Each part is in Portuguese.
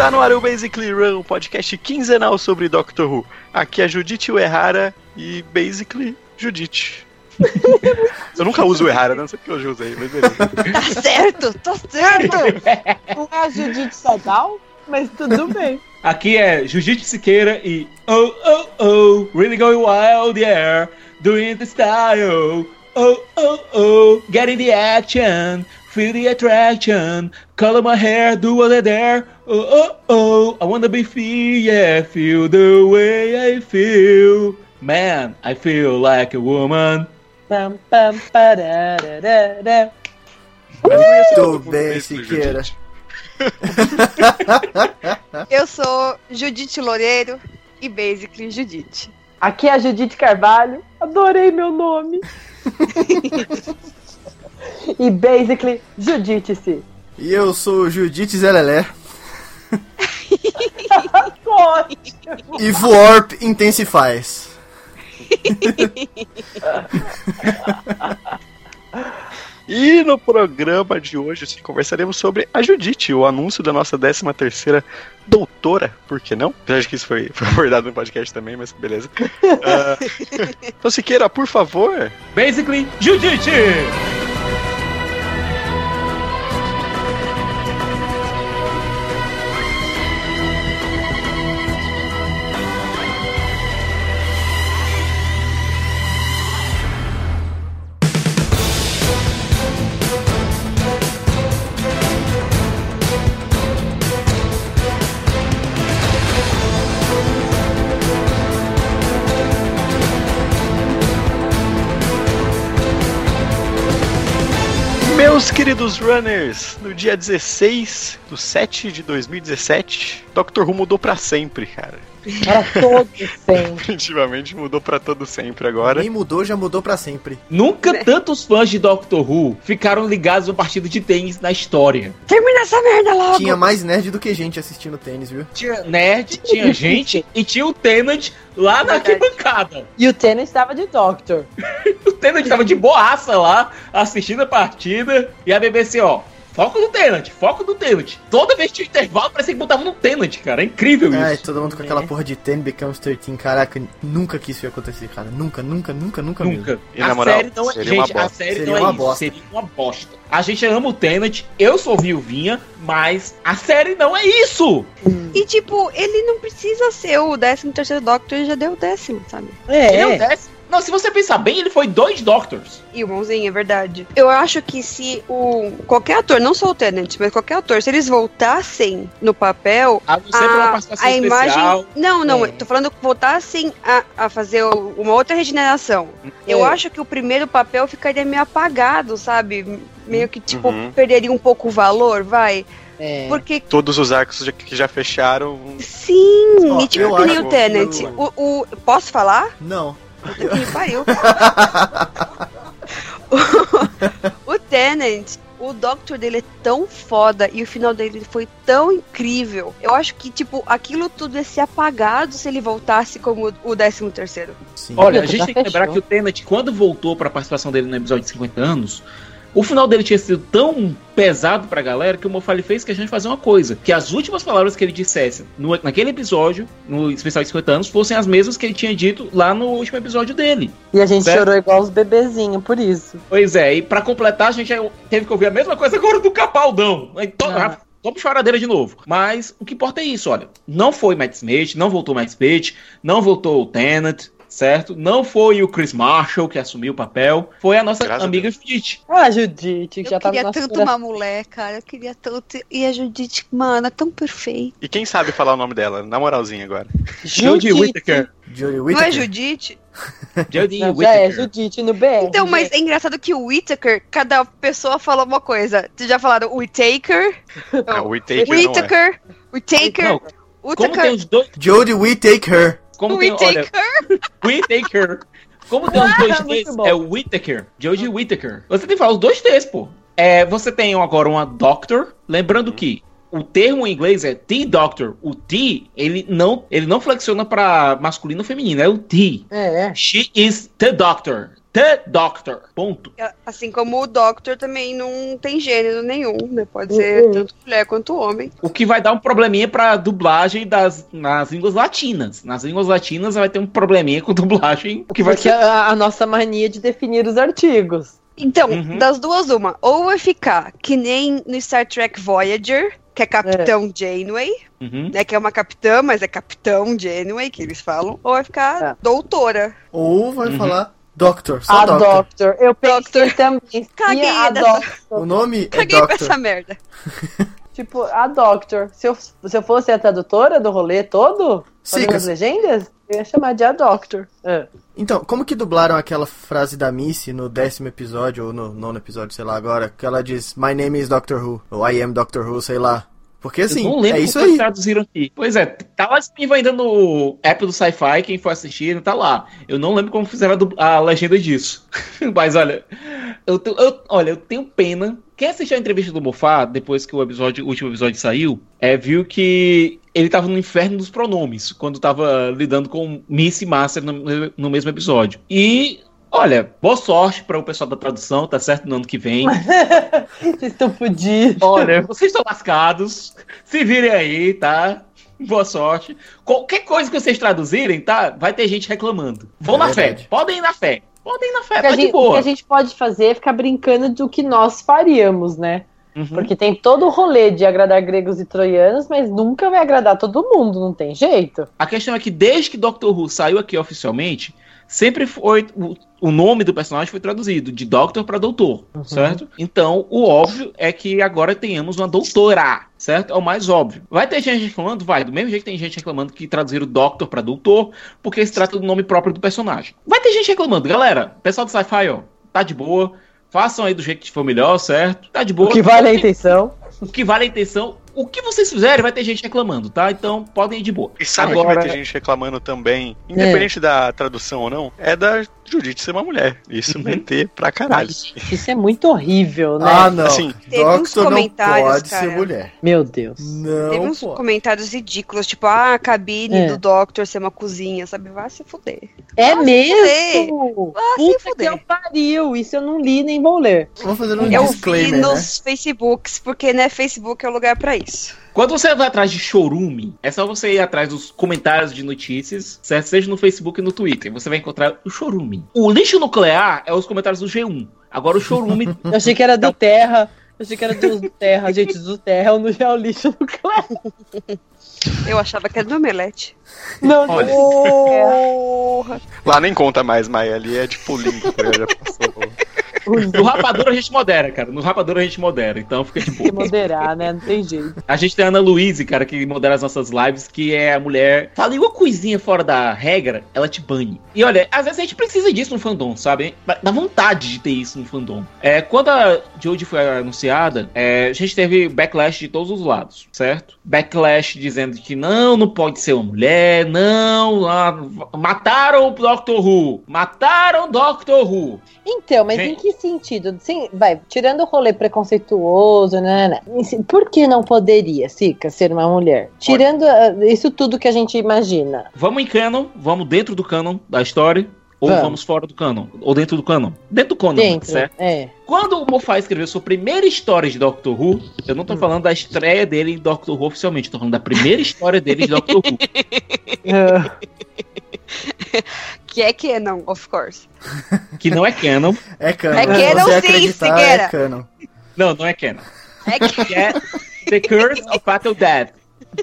Está no ar o Basically Run, um podcast quinzenal sobre Doctor Who. Aqui é Judite Uehara e Basically Judite. eu nunca uso o Errara, não sei porque eu usei, mas beleza. Tá certo, tá certo. Não é a Judite Sadal, mas tudo bem. Aqui é Jujitsu Siqueira e Oh, oh, oh, really going wild, yeah, doing the style. Oh, oh, oh, getting the action, feel the attraction, color my hair, do what I dare. Oh, oh, oh, I wanna be free, yeah, feel the way I feel. Man, I feel like a woman. Pam, pam, parararara. Mas não ia ser todo Tô mundo bem, Siqueira. Eu sou Judite Loureiro e Basically Judite. Aqui é a Judite Carvalho. Adorei meu nome. e basically, Judite-se. E eu sou o Judite Zelelé. E Warp Intensifies. E no programa de hoje assim, conversaremos sobre a Judite, o anúncio da nossa 13 terceira doutora, por que não? Apesar de que isso foi, foi abordado no podcast também, mas beleza. Ah, então, Siqueira, por favor, Basically, Jujitsu! Queridos runners, no dia 16 do 7 de 2017, Doctor Who mudou pra sempre, cara. Para todos sempre. Definitivamente mudou pra todo sempre agora. Nem mudou, já mudou pra sempre. Nunca tantos fãs de Doctor Who ficaram ligados a uma partida de tênis na história. Termina essa merda logo. Tinha mais nerd do que gente assistindo tênis, viu? Tinha nerd, tinha gente e tinha o Tennant lá na arquibancada. E o Tênis estava de Doctor. O Tennant tava de boaça lá, assistindo a partida. E a BBC, ó, foco no Tennant, foco no Tennant. Toda vez que tinha intervalo, parecia que botava no Tennant, cara. É incrível Ai, isso. todo mundo com aquela porra de 10 becomes 13. Caraca, nunca que isso ia acontecer, cara. Nunca, nunca, nunca, nunca, mesmo. Nunca. E na a moral, série não é. Gente, a série Seria não é uma isso. bosta. Seria uma bosta. A gente ama o Tennant, eu sou viuvinha, mas a série não é isso! E tipo, ele não precisa ser o 13 terceiro Doctor, ele já deu o décimo, sabe? Ele é o É. décimo. Não, se você pensar bem, ele foi dois Doctors. E o mãozinho, é verdade. Eu acho que se o. Qualquer ator, não só o Tennant, mas qualquer ator, se eles voltassem no papel. A não ser por uma A, a imagem. especial. Não, não, É. eu tô falando que voltassem a, a fazer uma outra regeneração. Eu É. acho que o primeiro papel ficaria meio apagado, sabe? Meio que, tipo, Uhum. perderia um pouco o valor, vai. É. Porque Todos os arcos já- que já fecharam. Sim, Ó, e tipo eu que nem o que O, o- posso falar? Não. Puta que pariu. o, o Tenant, o Doctor dele é tão foda e o final dele foi tão incrível. Eu acho que, tipo, aquilo tudo ia ser apagado se ele voltasse como o 13 terceiro. Sim. Olha, a gente tem que lembrar fechou. que o Tennant, quando voltou pra participação dele no episódio de 50 anos, o final dele tinha sido tão pesado pra galera que o Mofali fez questão de fazer uma coisa: que as últimas palavras que ele dissesse no- naquele episódio, no especial de 50 anos, fossem as mesmas que ele tinha dito lá no último episódio dele. E a gente Certo. chorou igual os bebezinhos, por isso. Pois é, e pra completar, a gente teve que ouvir a mesma coisa agora do Capaldão. Então, Ah. Vamos choradeira de novo. Mas o que importa é isso, olha. Não foi Matt Smith, não voltou Matt Smith, não voltou o Tennant, certo? Não foi o Chris Marshall que assumiu o papel. Foi a nossa Graças a amiga Judith. Ah, Judite, que Eu já tava queria na tanto fura- uma mulher, cara. Eu queria tanto. E a Judith, mano, é tão perfeita. E quem sabe falar o nome dela, na moralzinha agora. Jodie Judite. Whittaker. Jodie Não é Whittaker. Judith? Jodie já é Whittaker. Judite no BR. Então, mas é engraçado que o Whittaker, cada pessoa fala uma coisa. Vocês já falaram Whittaker? Ah, o Whittaker não é. Whittaker? Whittaker? Não, como tem Whittaker? os dois, Jodie Whittaker. Como We tem, olha, take Whittaker. Como tem os dois T's, é o Whittaker, George Whittaker. Você tem que falar os dois T's, pô. É, você tem agora uma Doctor, lembrando que o termo em inglês é T Doctor. O T, ele não, ele não flexiona pra masculino ou feminino, é o T. É, She is the Doctor. The Doctor. Ponto. Assim como o Doctor também não tem gênero nenhum, né? Pode ser Uhum. tanto mulher quanto homem. O que vai dar um probleminha pra dublagem das, nas línguas latinas. Nas línguas latinas vai ter um probleminha com dublagem. O que vai Porque ser. a, a nossa mania de definir os artigos. Então, Uhum. das duas, uma. Ou vai ficar que nem no Star Trek Voyager, que é Capitão Janeway, Uhum. né? Que é uma capitã, mas é Capitão Janeway, que eles falam. Ou vai ficar É. doutora. Ou vai Uhum. falar Doctor, só a Doctor. Doctor. Eu pensei Doctor. também. Caguei a dessa- Doctor. O nome é Caguei pra Doctor. essa merda. Tipo, a Doctor. Se eu, se eu fosse a tradutora do rolê todo, fazendo Siga. as legendas, eu ia chamar de a Doctor. É. Então, como que dublaram aquela frase da Missy no décimo episódio, ou no nono episódio, sei lá, agora, que ela diz My name is Doctor Who, ou I am Doctor Who, sei lá. Porque assim, eu não lembro é isso aí. traduziram aqui. Pois é, tá lá disponível ainda no app do Sci-Fi, quem for assistir, tá lá. Eu não lembro como fizeram a, a legenda disso. Mas olha, eu, te- eu- olha, eu tenho pena. Quem assistiu a entrevista do Mofá, depois que o episódio, o último episódio saiu, é, viu que ele tava no inferno dos pronomes, quando tava lidando com Miss e Master no, no mesmo episódio. E, olha, boa sorte para o pessoal da tradução, tá certo? No ano que vem. Vocês estão fodidos. Olha, vocês estão lascados. Se virem aí, tá? Boa sorte. Qualquer coisa que vocês traduzirem, tá? Vai ter gente reclamando. Vão É na fé. verdade. Podem ir na fé. Podem ir na fé, O que, a tá de gente, o boa. que a gente pode fazer é ficar brincando do que nós faríamos, né? Uhum. Porque tem todo o rolê de agradar gregos e troianos, mas nunca vai agradar todo mundo, não tem jeito. A questão é que desde que Doctor Who saiu aqui oficialmente, sempre foi. O, o nome do personagem foi traduzido de Doctor para Doutor, certo? Então, o óbvio é que agora tenhamos uma doutora, certo? É o mais óbvio. Vai ter gente reclamando? Vai. Do mesmo jeito que tem gente reclamando que traduziram Doctor para Doutor, porque se trata do nome próprio do personagem. Vai ter gente reclamando. Galera, pessoal do Sci-Fi, ó, tá de boa. Façam aí do jeito que for melhor, certo? Tá de O boa. que vale a intenção. O que vale a intenção. O que vocês fizerem, vai ter gente reclamando, tá? Então, podem ir de boa. E sabe Agora- que vai ter gente reclamando também, independente da tradução ou não, é da Judite ser uma mulher. Isso Uhum. vai ter pra caralho. Isso é muito horrível, né? Ah, não. Assim, Teve uns Doctor não comentários, pode cara. ser mulher. Meu Deus. Não Teve uns pode. comentários ridículos, tipo, ah, a cabine É. do Doctor ser uma cozinha, sabe? Vai se fuder. É Vai se mesmo? Vai se Puta que fuder. eu pariu. Isso eu não li nem vou ler. Vamos fazer um Eu vi disclaimer, né? nos Facebooks, porque, né, Facebook é o lugar pra isso. Quando você vai atrás de chorume, é só você ir atrás dos comentários de notícias, certo? Seja no Facebook e no Twitter. Você vai encontrar o chorume. O lixo nuclear é os comentários do G1. Agora o chorume. Eu achei que era do Terra. Eu achei que era do Terra. Gente, do Terra não é o lixo nuclear. Eu achava que era do Omelete. Não, Olha. Porra! lá nem conta mais, Maia. Ali é tipo limpo, já passou. No rapador a gente modera, cara. No rapador a gente modera. Então fica de Tem que boa. moderar, né? Não tem jeito. A gente tem a Ana Luíse, cara, que modera as nossas lives, que é a mulher. Fala uma coisinha fora da regra, ela te bane. E olha, às vezes a gente precisa disso no fandom, sabe? Dá vontade de ter isso no fandom. É, quando a Jodie foi anunciada, é, a gente teve backlash de todos os lados, certo? Backlash dizendo que não, não pode ser uma mulher, não. ah, mataram o Doctor Who. Mataram o Doctor Who. Então, mas Gente. em que sentido? Sim, vai, tirando o rolê preconceituoso, né, né, por que não poderia, Sica, ser uma mulher? Tirando ah, isso tudo que a gente imagina. Vamos em canon, vamos dentro do canon da história. Ou Vamos. vamos, fora do canon? Ou dentro do canon? Dentro do canon, Dentro, certo? é. Quando o Moffat escreveu sua primeira história de Doctor Who, eu não tô falando da estreia dele em Doctor Who oficialmente, eu tô falando da primeira história dele de Doctor Who. Que é canon, of course. Que não é canon. É canon. É canon você sim, Figueira. é canon. Não, não é canon. É que Que é The Curse of Fatal Death.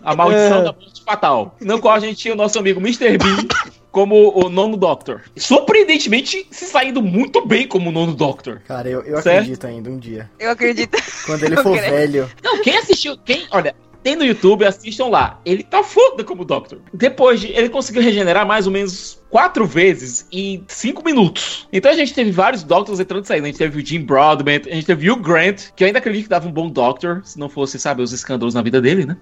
A maldição É. da morte fatal. No qual a gente tinha o nosso amigo Mr. Bean como o nono Doctor. Surpreendentemente, se saindo muito bem como o nono Doctor. Cara, eu, eu Certo? acredito ainda um dia. eu acredito. Quando ele Eu for creio. velho. Não, quem assistiu, quem, olha, tem no YouTube, assistam lá. Ele tá foda como Doctor. Depois de, ele conseguiu regenerar mais ou menos quatro vezes em cinco minutos. Então a gente teve vários Doctors entrando e saindo. A gente teve o Jim Broadbent, a gente teve o Hugh Grant, que eu ainda acredito que dava um bom Doctor, se não fosse, sabe, os escândalos na vida dele, né?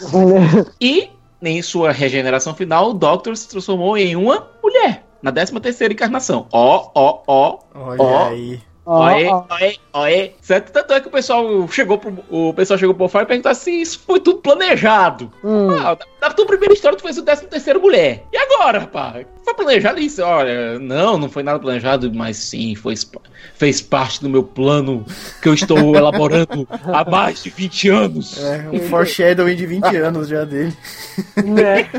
E em sua regeneração final, o Doctor se transformou em uma mulher. Na 13 terceira encarnação. Ó, ó, ó. Olha Ó. aí. Ó. oê, oê. Certo? Tanto é que o pessoal chegou pro, o pessoal chegou pro Fire e perguntou se isso foi tudo planejado. Hum. Ah, na tua primeira história tu fez o 13 terceiro mulher. E agora, rapaz? Foi planejado isso? Olha, não, não foi nada planejado, mas sim, foi, fez parte do meu plano que eu estou elaborando há mais de 20 anos. É, um foreshadowing de 20 anos já dele. Né?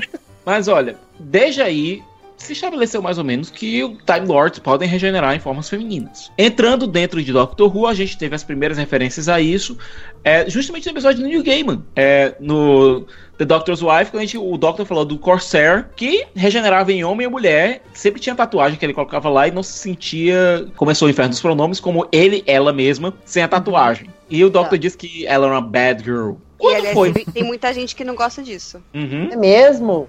Mas olha, desde aí se estabeleceu mais ou menos que o Time Lords podem regenerar em formas femininas. Entrando dentro de Doctor Who, a gente teve as primeiras referências a isso, é, justamente no episódio do New Gaiman, é, no The Doctor's Wife, quando a gente, o Doctor falou do Corsair, que regenerava em homem e mulher, sempre tinha tatuagem que ele colocava lá e não se sentia, começou o inferno dos pronomes, como ele, ela mesma, sem a tatuagem. E o Doctor Tá. disse que ela era uma bad girl. E, Quando aliás, foi? tem, tem muita gente que não gosta disso. Uhum. É mesmo?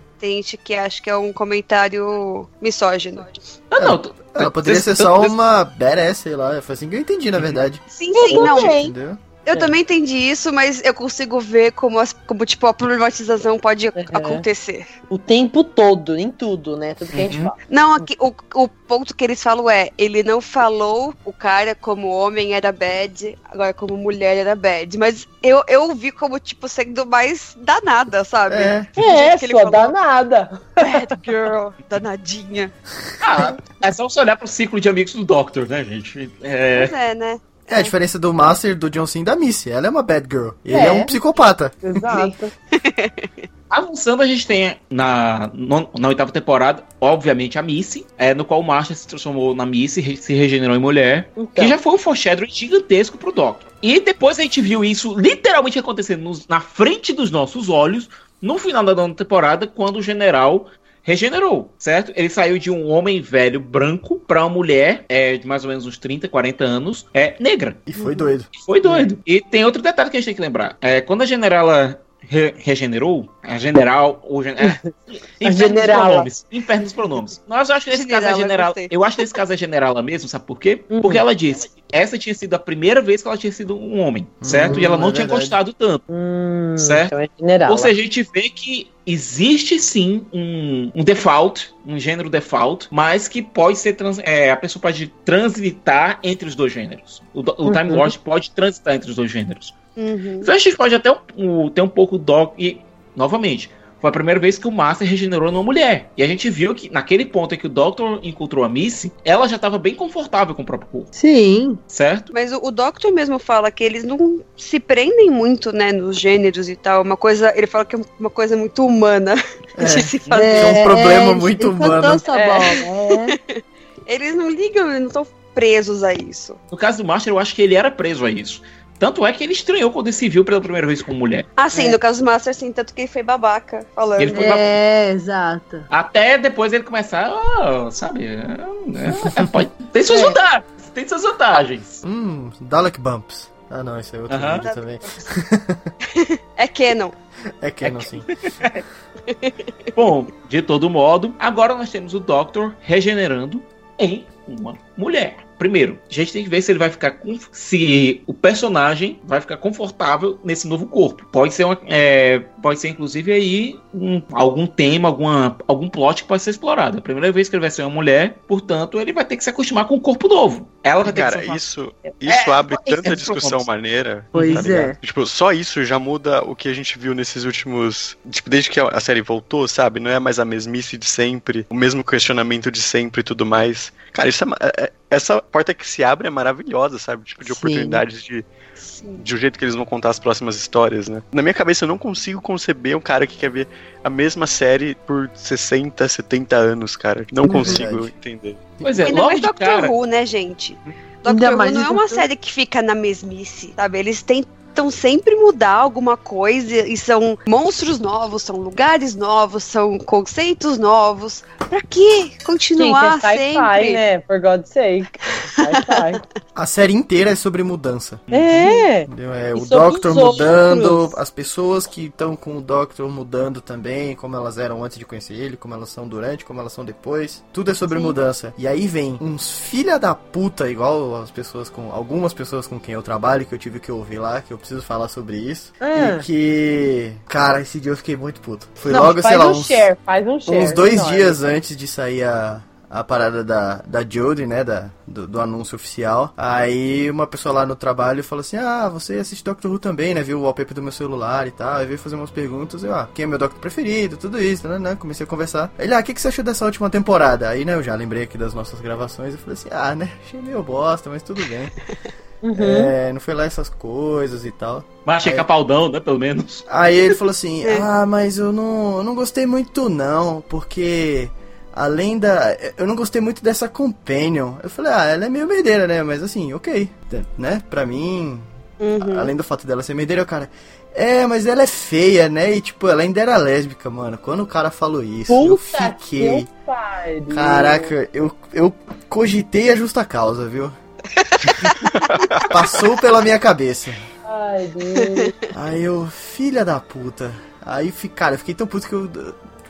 Que acha que é um comentário misógino. Ah, não. t- Ela poderia ser só uma badass, sei lá. Foi assim que eu entendi, na verdade. Sim, sim, não. Entendeu? Eu também entendi isso, mas eu consigo ver como, as- como tipo, a problematização pode acontecer. O tempo todo, em tudo, né? Tudo que a gente Uhum. fala. Não, aqui, o, o ponto que eles falam é, ele não falou o cara como homem era bad, agora como mulher era bad. Mas eu, eu vi como, tipo, sendo mais danada, sabe? É. É, que ele sua falou. danada. Bad girl, danadinha. Ah, é só você olhar pro ciclo de amigos do Doctor, né, gente? É. Pois é, né? É, a diferença do Master, do John Cena e da Missy. Ela é uma bad girl. Ele é, É. um psicopata. Exato. Avançando, a gente tem na, no- na oitava temporada, obviamente, a Missy, é, no qual o Marshall se transformou na Missy, re- se regenerou em mulher, Então, que já foi um foreshadowing gigantesco pro Doctor. E depois a gente viu isso literalmente acontecendo nos- na frente dos nossos olhos, no final da nona temporada, quando o general regenerou, certo? Ele saiu de um homem velho branco pra uma mulher é, de mais ou menos uns 30, 40 anos, é, negra. E foi doido. Foi doido. E tem outro detalhe que a gente tem que lembrar. É, quando a generala re- regenerou, a general, ou gen... é, inferno dos generala. pronomes. Inferno dos pronomes. Mas eu acho que nesse caso é general. Eu acho que nesse caso é generala mesmo, sabe por quê? Uhum. Porque ela disse. Essa tinha sido a primeira vez que ela tinha sido um homem, certo? Hum, e ela não é tinha verdade. gostado tanto. Hum, Certo. Então é general. Ou seja, a gente vê que existe sim um, um default, um gênero default, mas que pode ser trans, é, a pessoa pode transitar entre os dois gêneros. O, o Time Uhum. Lord pode transitar entre os dois gêneros. Uhum. Então a gente pode até um- um- ter um pouco dó e novamente foi a primeira vez que o Master regenerou numa mulher. E a gente viu que naquele ponto em que o Doctor encontrou a Missy, ela já estava bem confortável com o próprio corpo, Sim. certo? Mas o, o Doctor mesmo fala que eles não se prendem muito, né, nos gêneros e tal. Uma coisa, ele fala que é uma coisa muito humana É. de se fazer. É um problema ele muito humano. essa É. bola, é. Eles não ligam, eles não estão presos a isso. No caso do Master, eu acho que ele era preso a isso. Tanto é que ele estranhou quando ele se viu pela primeira vez como mulher. Ah, sim, É. no caso do Master, sim, tanto que ele foi babaca falando. Ele foi É, exato. Até depois ele começar, ó, sabe? é, é, pode- tem suas É. vantagens. Tem suas vantagens. Hum, Dalek Bumps. Ah, não, isso é outro Aham. vídeo também. É Canon. É Canon, sim. Bom, de todo modo, agora nós temos o Doctor regenerando em uma mulher. Primeiro, a gente tem que ver se ele vai ficar com, se o personagem vai ficar confortável nesse novo corpo. Pode ser, uma, é, pode ser inclusive aí um- algum tema, alguma, algum plot que pode ser explorado. É a primeira vez que ele vai ser uma mulher, portanto, ele vai ter que se acostumar com o corpo novo. Ela vai ter Cara, que se isso, isso abre é, tanta é, discussão pronomes. maneira. Pois tá é. Tipo, só isso já muda o que a gente viu nesses últimos. Tipo, desde que a série voltou, sabe? Não é mais a mesmice de sempre, o mesmo questionamento de sempre e tudo mais. Cara, isso é, é- é- essa porta que se abre é maravilhosa, sabe? Tipo, de Sim. oportunidades de, Sim. de o jeito que eles vão contar as próximas histórias, né? Na minha cabeça eu não consigo conceber um cara que quer ver a mesma série por 60, 70 anos, cara. Não consigo verdade. entender. Pois é, Ainda logo mais Doctor cara. Who, né, gente? Doctor Who não é uma Doctor- série que fica na mesmice, sabe? Eles tentam sempre mudar alguma coisa e são monstros novos, são lugares novos, são conceitos novos. Pra que continuar é sci-fi, sempre? né? For God's sake. A série inteira é sobre mudança. é. Entendeu? É E o Doctor mudando, outros. as pessoas que estão com o Doctor mudando também, como elas eram antes de conhecer ele, como elas são durante, como elas são depois. Tudo é sobre Sim. mudança. E aí vem uns filha da puta, igual as pessoas com. Algumas pessoas com quem eu trabalho, que eu tive que ouvir lá, que eu preciso falar sobre isso. Ah. E que. Cara, esse dia eu fiquei muito puto. Foi Não, logo, faz sei lá, um uns, share, faz um share. uns dois enorme. dias antes de sair a, a parada da, da Jodie, né? Da, do, do anúncio oficial. Aí uma pessoa lá no trabalho falou assim: Ah, você assiste Doctor Who também, né? Viu o wallpaper do meu celular e tal. Aí veio fazer umas perguntas. Eu, ah, quem é meu Doctor preferido? Tudo isso, né? né? Comecei a conversar. Ele, ah, o que, que você achou dessa última temporada? Aí, né, eu já lembrei aqui das nossas gravações. Eu falei assim: Ah, né? Achei meio bosta, mas tudo bem. Uhum. É, não foi lá essas coisas e tal. Mas achei Aí- capaldão, né? Pelo menos. Aí ele falou assim: É. Ah, mas eu não, eu não gostei muito não, porque além da. Eu não gostei muito dessa Companion. Eu falei: Ah, ela é meio merdeira, né? Mas assim, ok. Né? Pra mim, Uhum. além do fato dela ser merdeira, o cara. É, mas ela é feia, né? E tipo, ela ainda era lésbica, mano. Quando o cara falou isso, eu Puta fiquei. que pariu. Caraca, eu, eu cogitei a justa causa, viu? Passou pela minha cabeça. Ai, Deus. Aí eu, filha da puta. Aí, cara, eu fiquei tão puto que eu.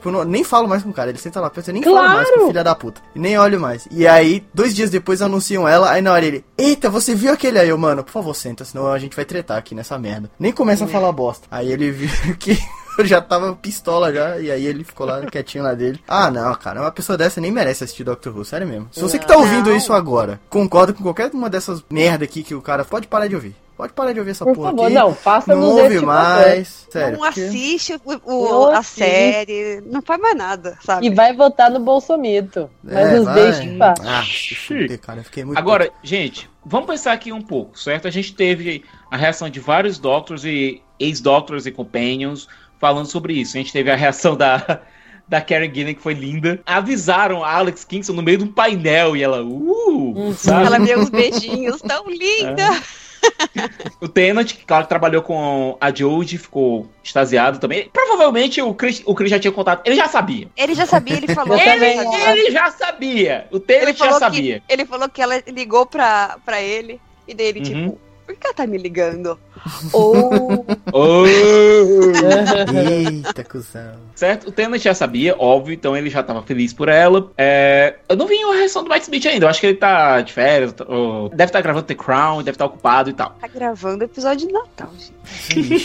Tipo, eu não- nem falo mais com o cara. Ele senta lá, pensa, eu nem falo Claro! mais com filha da puta. E nem olho mais. E aí, dois dias depois anunciam ela. Aí na hora ele, eita, você viu aquele aí? Eu, mano, por favor, senta, senão a gente vai tretar aqui nessa merda. Nem começa a falar bosta. Aí ele viu que. Eu já tava pistola já, e aí ele ficou lá quietinho lá dele. Ah, não, cara, uma pessoa dessa nem merece assistir Doctor Who, sério mesmo. Se você que tá ouvindo Não. isso agora, concorda com qualquer uma dessas merda aqui que o cara pode parar de ouvir. Pode parar de ouvir essa Por porra favor, aqui. não, faça Não ouve este mais. Sério. não porque- assiste o, Não o- a assiste. série, não faz mais nada, sabe? E vai votar no Bolsomito. Mas É, nos vai. deixe em paz. Ah, fuder, cara, eu fiquei muito. Agora, gente, vamos pensar aqui um pouco, certo? A gente teve a reação de vários Doctors e ex-Doctors e Companions falando sobre isso. A gente teve a reação da, da Karen Gillan, que foi linda. Avisaram a Alex Kingston no meio de um painel e ela, uh, sabe? Ela deu uns beijinhos tão linda. O Tennant, que claro, trabalhou com a Jodie, ficou extasiado também. Provavelmente o Chris, o Chris já tinha contado. Ele já sabia. Ele já sabia, ele falou. Ele. Ele já sabia. O ele Tennant já sabia. que ele falou que ela ligou pra, pra ele e daí ele Uhum. tipo, por que ela tá me ligando? Ou Oh! Eita, cuzão. Certo? O Tennant já sabia, óbvio, então ele já tava feliz por ela. É, eu não vi a reação do Mike Smith ainda, eu acho que ele tá de férias, ou- deve estar gravando The Crown, deve estar ocupado e tal. tá gravando episódio de Natal, gente.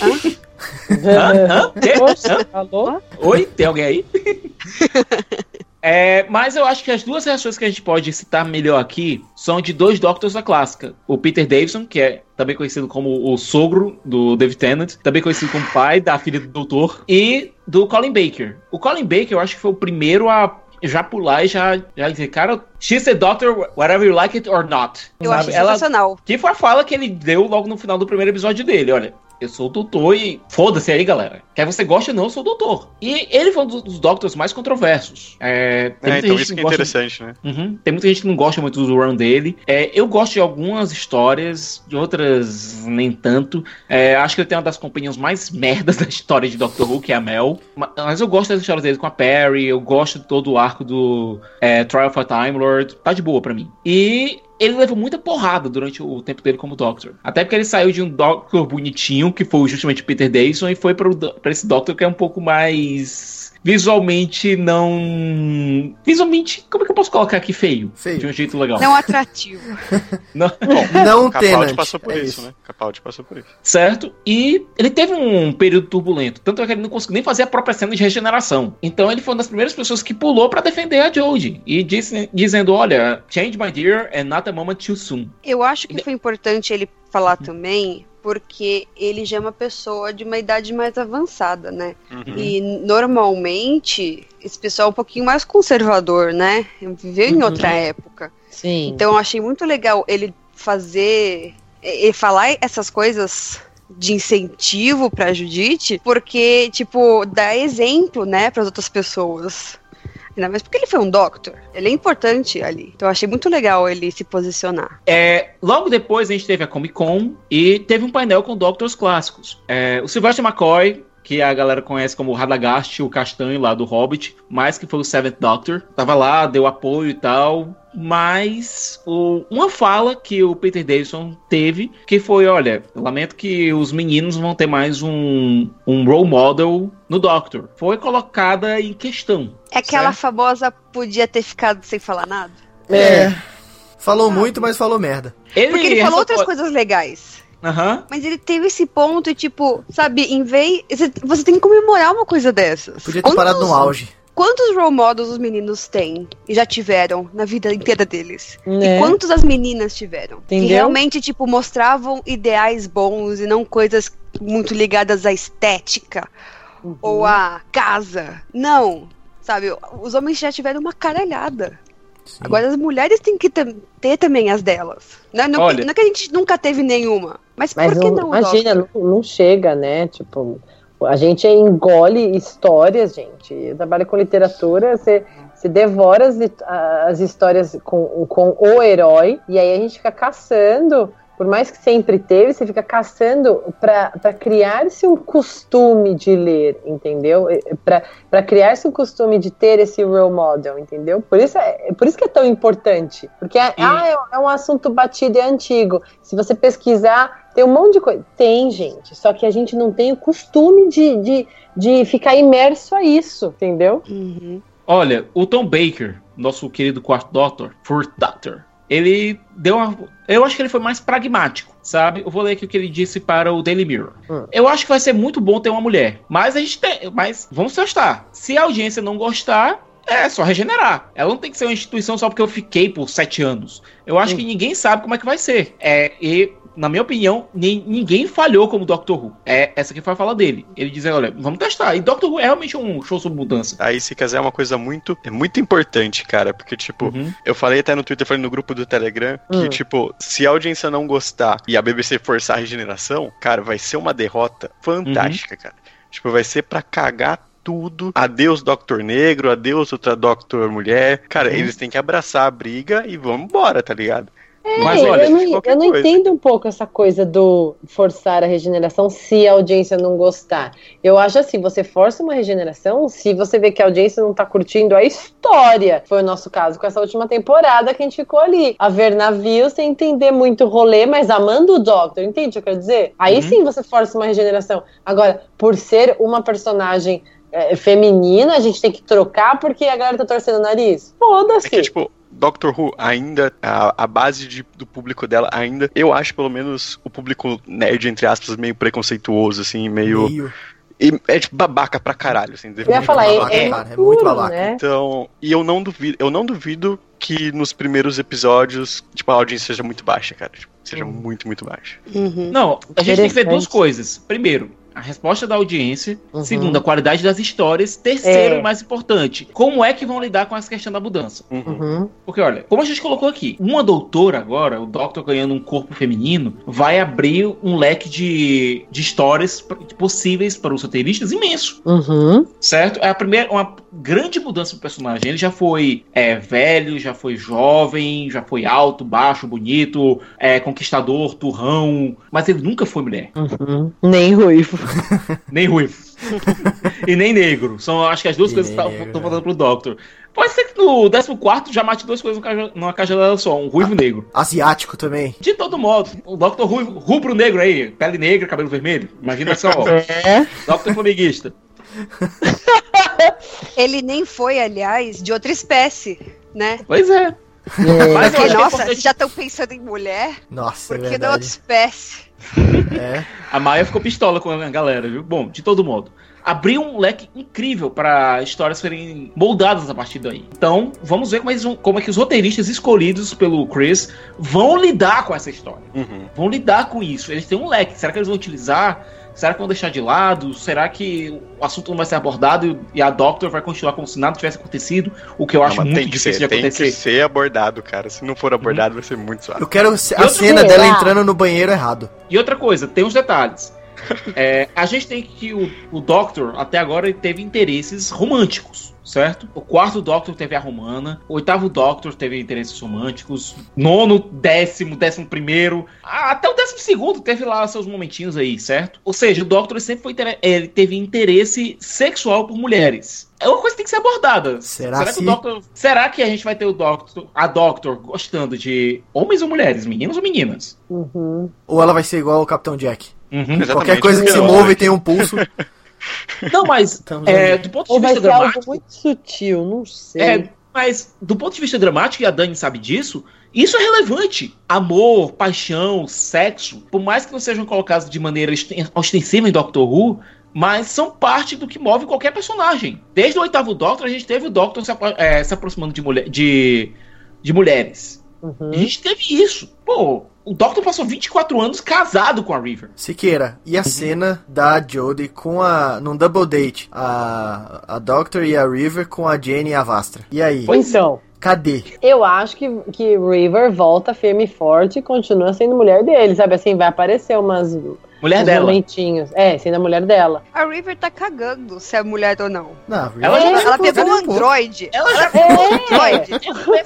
Hã? Hã? Oxe, Hã? alô? Oi? Tem alguém aí? É, mas eu acho que as duas reações que a gente pode citar melhor aqui são de dois Doctors da clássica. O Peter Davison, que é também conhecido como o sogro do David Tennant, também conhecido como pai da filha do doutor, e do Colin Baker. O Colin Baker eu acho que foi o primeiro a já pular e já, já dizer, cara, she's the doctor whether you like it or not. Eu Sabe? Ela, sensacional. que foi a fala que ele deu logo no final do primeiro episódio dele. Olha, eu sou o doutor e foda-se aí, galera. Quer você goste ou não, eu sou o doutor. E ele foi um dos, dos Doctors mais controversos. É, tem É, muita então gente isso que é gosta- interessante, né? Uhum. Tem muita gente que não gosta muito do run dele. É, eu gosto de algumas histórias, de outras nem tanto. É, acho que ele tem uma das companhias mais merdas da história de Doctor Who, que é a Mel. Ma- Mas eu gosto das histórias dele com a Perry, eu gosto de todo o arco do é, Trial of a Time Lord. Tá de boa pra mim. E ele levou muita porrada durante o tempo dele como Doctor. Até porque ele saiu de um Doctor bonitinho, que foi justamente Peter Davison, e foi pra esse Doctor que é um pouco mais. Visualmente não. Visualmente, como é que eu posso colocar aqui feio? Feio. De um jeito legal. Não atrativo. Não- bom, Não Capaldi passou por é isso, né? Capaldi passou por isso. certo? E ele teve um período turbulento. Tanto é que ele não conseguiu nem fazer a própria cena de regeneração. Então ele foi uma das primeiras pessoas que pulou pra defender a Jodie. E disse- dizendo: olha, change my dear and not a moment too soon. Eu acho que foi importante ele falar também, porque ele já é uma pessoa de uma idade mais avançada, né? Uhum. E normalmente esse pessoal é um pouquinho mais conservador, né? Viveu em Uhum. outra época. Sim. Então eu achei muito legal ele fazer e falar essas coisas de incentivo pra Judite, porque tipo dá exemplo, né, para outras pessoas. Ainda mais porque ele foi um doctor. Ele é importante ali. Então eu achei muito legal ele se posicionar. É, logo depois a gente teve a Comic Con e teve um painel com Doctors clássicos. É, o Sylvester McCoy, que a galera conhece como Radagast, o castanho lá do Hobbit, mas que foi o Seventh Doctor, tava lá, deu apoio e tal. Mas o- uma fala que o Peter Davison teve, que foi, olha, eu lamento que os meninos vão ter mais um, um role model no Doctor. Foi colocada em questão. É aquela Certo. famosa podia ter ficado sem falar nada. É. Falou muito, mas falou merda. Ele, Porque ele falou outras coisas legais. Aham. Mas ele teve esse ponto, e, tipo, sabe, em vez. Você, você tem que comemorar uma coisa dessas. Podia ter parado no auge. Quantos role models os meninos têm e já tiveram na vida inteira deles? Né? E quantos as meninas tiveram? Que Entendeu? realmente, tipo, mostravam ideais bons e não coisas muito ligadas à estética Uhum. ou à casa. Não. Sabe, os homens já tiveram uma caralhada. Sim. Agora as mulheres têm que ter, ter também as delas. Não, não, Olha- não é que a gente nunca teve nenhuma. Mas, Mas por que não, não? imagina, não, não chega, né? Tipo, a gente engole histórias, gente. Eu trabalho com literatura, você, você devora as, as histórias com, com o herói, e aí a gente fica caçando. Por mais que sempre teve, você fica caçando para criar-se um costume de ler, entendeu? Para criar-se um costume de ter esse role model, entendeu? Por isso é, por isso que é tão importante. Porque é, E- ah, é, é um assunto batido e antigo. Se você pesquisar, tem um monte de coisa. Tem, gente. Só que a gente não tem o costume de, de, de ficar imerso a isso, entendeu? Uhum. Olha, o Tom Baker, nosso querido quarto Doctor, Fourth Doctor, ele deu uma. Eu acho que ele foi mais pragmático, sabe? Eu vou ler aqui o que ele disse para o Daily Mirror. Hum. Eu acho que vai ser muito bom ter uma mulher. Mas a gente tem. Mas vamos testar. Se a audiência não gostar. É só regenerar. Ela não tem que ser uma instituição só porque eu fiquei por sete anos. Eu acho Hum. que ninguém sabe como é que vai ser. É, e, na minha opinião, ni- ninguém falhou como Doctor Who. É essa que foi a fala dele. Ele diz, olha, vamos testar. E Doctor Who é realmente um show sobre mudança. Aí, se quiser, é uma coisa muito, é muito importante, cara, porque, tipo, Uhum. eu falei até no Twitter, falei no grupo do Telegram, que, Hum. tipo, se a audiência não gostar e a BBC forçar a regeneração, cara, vai ser uma derrota fantástica, cara. Tipo, vai ser pra cagar tudo. Adeus, Doctor Negro, adeus, outra Doctor Mulher. Cara, Uhum. eles têm que abraçar a briga e vamos embora, tá ligado? Mas É, olha, eu não, eu não entendo um pouco essa coisa do forçar a regeneração se a audiência não gostar. Eu acho assim, você força uma regeneração se você vê que a audiência não tá curtindo a história. Foi o nosso caso com essa última temporada que a gente ficou ali, a ver navios sem entender muito o rolê, mas amando o Doctor, entende o que eu quero dizer? Aí Uhum. sim você força uma regeneração. Agora, por ser uma personagem é, feminina, a gente tem que trocar porque a galera tá torcendo o nariz? Foda-se. É que, tipo, Doctor Who ainda, a, a base de- do público dela ainda, eu acho pelo menos o público nerd, entre aspas, meio preconceituoso, assim, meio. Meio. e- é tipo babaca pra caralho, assim. Eu ia falar, é, babaca, é, cara, é muito imaturo, babaca. né? Então, e eu não duvido, eu não duvido que nos primeiros episódios, tipo, a audiência seja muito baixa, cara. Tipo, seja Hum. muito, muito baixa. Uhum. Não, a gente tem que ver duas coisas. Primeiro, a resposta da audiência. Uhum. Segundo, a qualidade das histórias. Terceiro, É. e mais importante, como é que vão lidar com essa questão da mudança? Uhum. Uhum. Porque, olha, como a gente colocou aqui, uma doutora agora, o Doctor ganhando um corpo feminino, vai abrir um leque de, de histórias possíveis para os roteiristas imenso, Uhum. certo? É a primeira, uma grande mudança pro personagem. Ele já foi é, velho, já foi jovem, já foi alto, baixo, bonito, é, conquistador, turrão, mas ele nunca foi mulher. Uhum. Nem ruivo. Nem ruivo. e nem negro. São, acho que as duas E coisas estão negro, falando pro Doctor. Pode ser que no 14 já mate duas coisas numa caja- numa cajadada só, um ruivo e um negro. Asiático também. De todo modo, o Doctor ruivo, rubro negro aí, pele negra, cabelo vermelho. Imagina só, É. Doctor Flamenguista. Ele nem foi, aliás, de outra espécie, né? Pois é. Mas Porque, acho que é nossa, vocês já estão pensando em mulher? Nossa, é Por que da outra espécie? É. A Maia ficou pistola com a galera, viu? Bom, de todo modo. Abriu um leque incrível para histórias serem moldadas a partir daí. Então, vamos ver como, eles vão- como é que os roteiristas escolhidos pelo Chris vão lidar com essa história. Uhum. Vão lidar com isso. Eles têm um leque. Será que eles vão utilizar? Será que vão deixar de lado? Será que o assunto não vai ser abordado e a Doctor vai continuar como se nada tivesse acontecido? O que eu acho Não, mas muito difícil ser, de tem que acontecer. ser abordado, cara. Se não for abordado, vai ser muito suave. Eu quero a cena dela entrando no banheiro errado. E outra coisa, tem uns detalhes. É, a gente tem que o, o Doctor, até agora, ele teve interesses românticos, certo? O quarto Doctor teve a romana, o oitavo Doctor teve interesses românticos, nono, décimo, décimo primeiro, até o décimo segundo teve lá seus momentinhos aí, certo? Ou seja, o Doctor sempre foi inter- ele teve interesse sexual por mulheres. É uma coisa que tem que ser abordada. Será que se- o Doctor, será que a gente vai ter o Doctor, a Doctor gostando de homens ou mulheres, meninos ou meninas? Uhum. Ou ela vai ser igual o Capitão Jack. Uhum. Qualquer coisa que se move tem um pulso. Não, mas é, do ponto Ou de vai vista ser algo dramático, muito sutil, não sei. é, Mas do ponto de vista dramático, e a Dani sabe disso, isso é relevante. Amor, paixão, sexo, por mais que não sejam colocados de maneira ostensiva em Doctor Who, mas são parte do que move qualquer personagem. Desde o oitavo Doctor, a gente teve o Doctor se, eh, se aproximando de, mulher, de, de mulheres. Uhum. A gente teve isso. Pô, o Doctor passou 24 anos casado com a River. Siqueira, e a cena da Jodie com a. num double date? A, a Doctor e a River com a Jane e a Vastra. E aí? Pois Então, Cadê? eu acho que, que River volta firme e forte e continua sendo mulher dele, sabe? Assim, vai aparecer umas, Mulher uns dela. momentinhos. É, sendo a mulher dela. A River tá cagando se é mulher ou não. Não, Ela já- já Ela pegou um androide. Ela já Androide.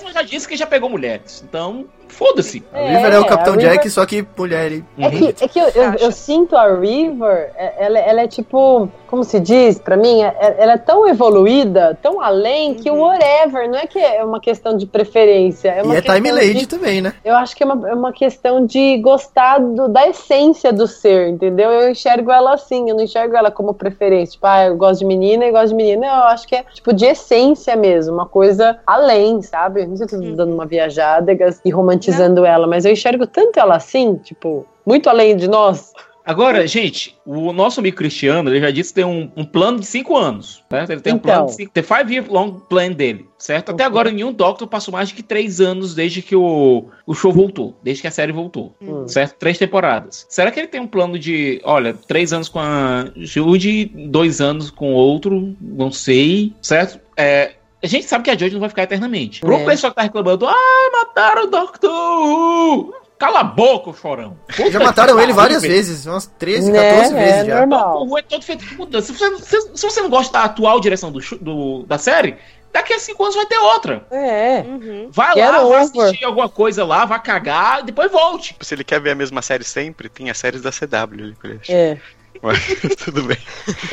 Ela já disse que já pegou mulheres. Então, foda-se. A River é, o Capitão a River- Jack, só que mulher. e- É que, é que eu, eu, eu sinto a River, é- ela, ela é tipo, como se diz pra mim, é- ela é tão evoluída, tão além, que o Uhum. whatever, não é que é uma questão de preferência. É E uma é Time Lady de- também, né? Eu acho que é uma, é uma questão de gostar do- da essência do ser, entendeu? Eu enxergo ela assim, eu não enxergo ela como preferência. Tipo, ah, eu gosto de menina e gosto de menina. Eu acho que é tipo de essência mesmo, uma coisa além, sabe? Não sei se eu tô dando uma viajada e romantizando ela, mas eu enxergo tanto ela assim, tipo, muito além de nós. Agora, gente, o nosso amigo Cristiano, ele já disse que tem um, um plano de 5 anos, certo? Ele tem um Então. plano de 5, tem five year long plan dele, certo? Até Uhum. agora nenhum Doctor passou mais de que 3 anos desde que o, o show voltou, desde que a série voltou, Hum. certo? Três temporadas. Será que ele tem um plano de, olha, 3 anos com a Judy, 2 anos com outro, não sei, certo? É, a gente sabe que a Jodie não vai ficar eternamente. Pro É. pessoal que tá reclamando, ah, mataram o Doctor Who! Cala a boca, chorão. Já mataram ele várias vezes, umas 13, Né? 14 vezes é já. normal. O Who é todo feito com mudança. Se você, se- se você não gosta da atual direção do, do- da série, daqui a cinco anos vai ter outra. É. Uhum. Vai Get lá, vai assistir alguma coisa lá, vai cagar, depois volte. Se ele quer ver a mesma série sempre, tem as séries da CW ali. É. Mas tudo bem.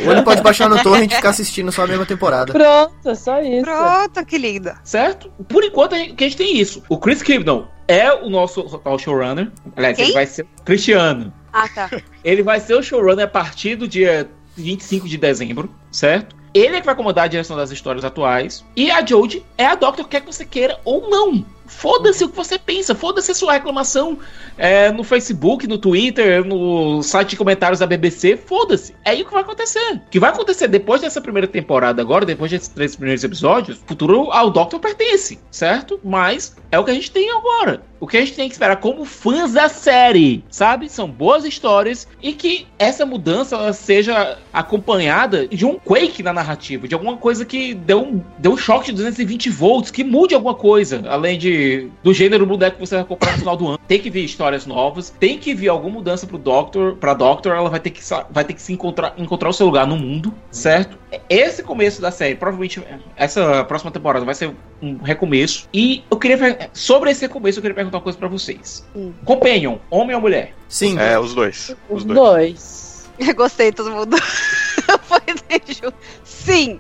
Ou ele pode baixar no torrent e ficar assistindo só a mesma temporada. Pronto, é só isso. Pronto, que linda. Certo? Por enquanto a gente, que a gente tem isso. O Chris Kibnall é o nosso atual showrunner. Aliás, Quem? ele vai ser o Cristiano. Ah, tá. Ele vai ser o showrunner a partir do dia 25 de dezembro, certo? Ele é que vai comandar a direção das histórias atuais. E a Jodie é a Doctor, quer que você queira ou não. Foda-se o que você pensa, foda-se a sua reclamação é, no Facebook, no Twitter, no site de comentários da BBC, foda-se. É aí o que vai acontecer. O que vai acontecer depois dessa primeira temporada agora, depois desses três primeiros episódios, o futuro ao Doctor pertence, certo? Mas é o que a gente tem agora. O que a gente tem que esperar como fãs da série, sabe? São boas histórias e que essa mudança seja acompanhada de um quake na narrativa, de alguma coisa que deu um, deu um choque de 220 volts, que mude alguma coisa, além de do gênero boneco que você vai comprar no final do ano. Tem que vir histórias novas, tem que vir alguma mudança pro Doctor, pra Doctor, ela vai ter que vai ter que se encontrar encontrar o seu lugar no mundo, certo? Esse começo da série, provavelmente essa próxima temporada vai ser um recomeço. E eu queria sobre esse recomeço eu queria perguntar uma coisa pra vocês. Hum. Companion, homem ou mulher? Sim. É, os dois. Os Os dois. dois. Eu gostei, todo mundo. Foi junto. Sim,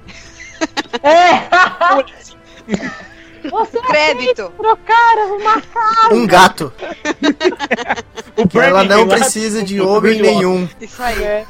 É! Você crédito. trocar uma Um gato. O Ela não precisa de o homem nenhum. Isso aí.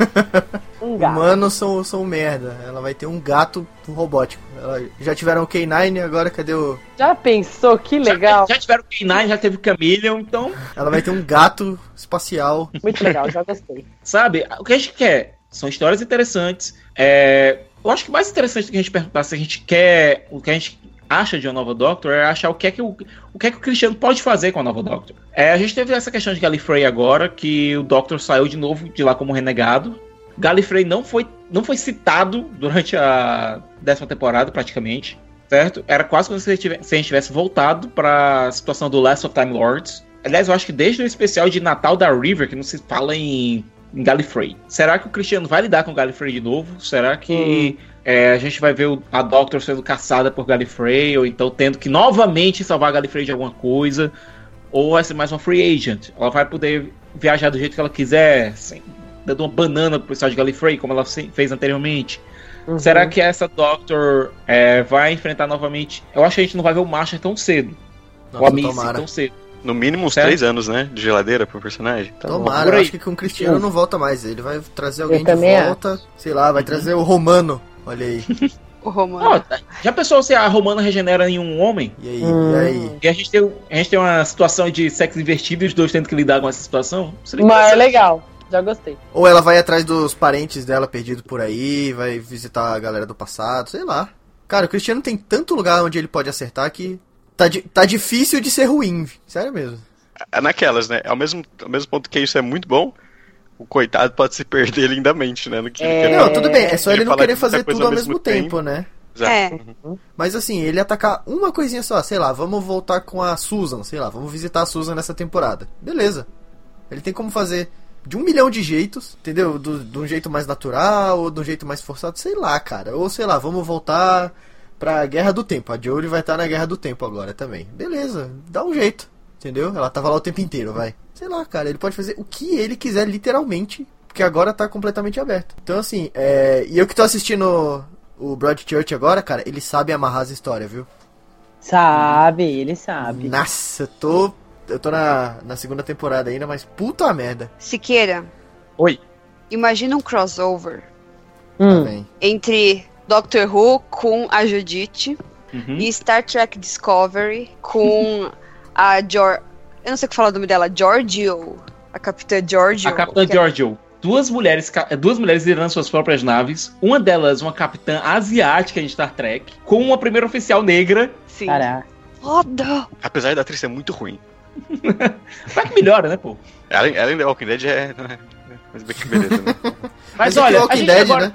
um gato. Humanos são, são merda. Ela vai ter um gato robótico. Ela, já tiveram o K9, agora cadê o. Já pensou que legal? Já, já tiveram o K9, já teve o Chameleon, então, Ela vai ter um gato espacial. Muito legal, já gostei. sabe? O que a gente quer são histórias interessantes. É, eu acho que mais interessante do que a gente perguntar se a gente quer, o que a gente acha de uma nova Doctor é achar o que é que o, o que é que o Cristiano pode fazer com a nova Doctor. É, a gente teve essa questão de Gallifrey agora, que o Doctor saiu de novo de lá como renegado. Gallifrey não foi, não foi citado durante a décima temporada, praticamente. Certo? Era quase como se a gente tivesse, voltado para a situação do Last of Time Lords. Aliás, eu acho que desde o especial de Natal da River, que não se fala em, em Gallifrey. Será que o Cristiano vai lidar com Gallifrey de novo? Será que é, a gente vai ver o- a Doctor sendo caçada por Gallifrey? Ou então tendo que novamente salvar Gallifrey de alguma coisa? Ou vai ser mais uma free agent? Ela vai poder viajar do jeito que ela quiser, sem, dando uma banana pro pessoal de Gallifrey, como ela se- fez anteriormente? Uhum. Será que essa Doctor é, vai enfrentar novamente? Eu acho que a gente não vai ver o Marshall tão cedo. ou a Nossa, Missy tomara. tão cedo. No mínimo uns Certo. três anos, né? De geladeira pro personagem. Tá. Tomara, eu acho que com o Cristiano não volta mais. Ele vai trazer alguém de volta. Sei lá, vai trazer o Romano. Olha aí. O Romano. Ó, já pensou se a Romana regenera em um homem? E aí, Hum. e aí? E a gente, tem, a gente tem uma situação de sexo invertido e os dois tendo que lidar com essa situação? Seria Mas é legal. Já gostei. Ou ela vai atrás dos parentes dela perdido por aí, vai visitar a galera do passado, sei lá. Cara, o Cristiano tem tanto lugar onde ele pode acertar que tá, di- tá difícil de ser ruim. Sério mesmo. É naquelas, né? Ao mesmo, ao mesmo ponto que isso é muito bom, o coitado pode se perder lindamente, né? No que É. ele quer. Não, tudo bem, é só Ele ele não querer fazer tudo ao mesmo mesmo tempo, né? Exato. É. Mas assim, ele atacar uma coisinha só, sei lá, vamos voltar com a Susan, sei lá, vamos visitar a Susan nessa temporada. Beleza. Ele tem como fazer de um milhão de jeitos, entendeu? Do, de um jeito mais natural, ou de um jeito mais forçado, sei lá, cara. Ou sei lá, vamos voltar pra Guerra do Tempo. A Jory vai estar na Guerra do Tempo agora também. Beleza, dá um jeito, entendeu? Ela tava lá o tempo inteiro, vai. Sei lá, cara, ele pode fazer o que ele quiser, literalmente, porque agora tá completamente aberto. Então, assim, é... e eu que tô assistindo o Broadchurch agora, cara, ele sabe amarrar as histórias, viu? Sabe, ele sabe. Nossa, eu tô. Eu tô na, na segunda temporada ainda, mas puta merda. Siqueira, Oi. imagina um crossover Tá Hum. bem. entre Doctor Who com a Judith Uhum. e Star Trek Discovery com a Jor... Eu não sei o que falar o nome dela, Giorgio. A Capitã Giorgio. A Capitã é- Giorgio. Duas mulheres, duas mulheres liderando suas próprias naves. Uma delas, uma capitã asiática em Star Trek, com uma primeira oficial negra. Sim. Caraca. Foda! Apesar da atriz ser muito ruim. Vai que melhora, né, pô? Ela, ela em The Walking Dead é. não é- Mas bem que beleza, né? Mas, Mas é olha, a Walking gente, Dead, agora, né?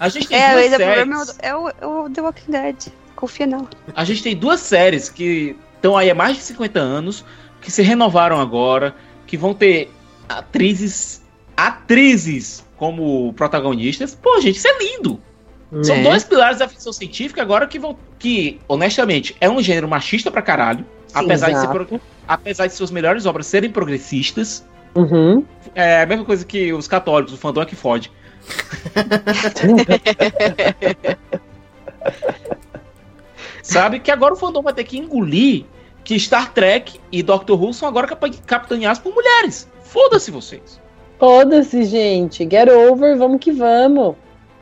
a gente tem É, duas o séries. é o, é o The Walking Dead. Confia nela. A gente tem duas séries que estão aí há mais de 50 anos, que se renovaram agora, que vão ter atrizes atrizes como protagonistas. Pô, gente, isso é lindo. São Né? dois pilares da ficção científica agora que vão que, honestamente, é um gênero machista pra caralho, apesar de, ser apesar de suas melhores obras serem progressistas. Uhum. É a mesma coisa que os católicos, o fandom é que fode. Sabe que agora o fandom vai ter que engolir que Star Trek e Doctor Who são agora capitaneados por mulheres. Foda-se vocês. Foda-se, gente. Get over, vamos que vamos.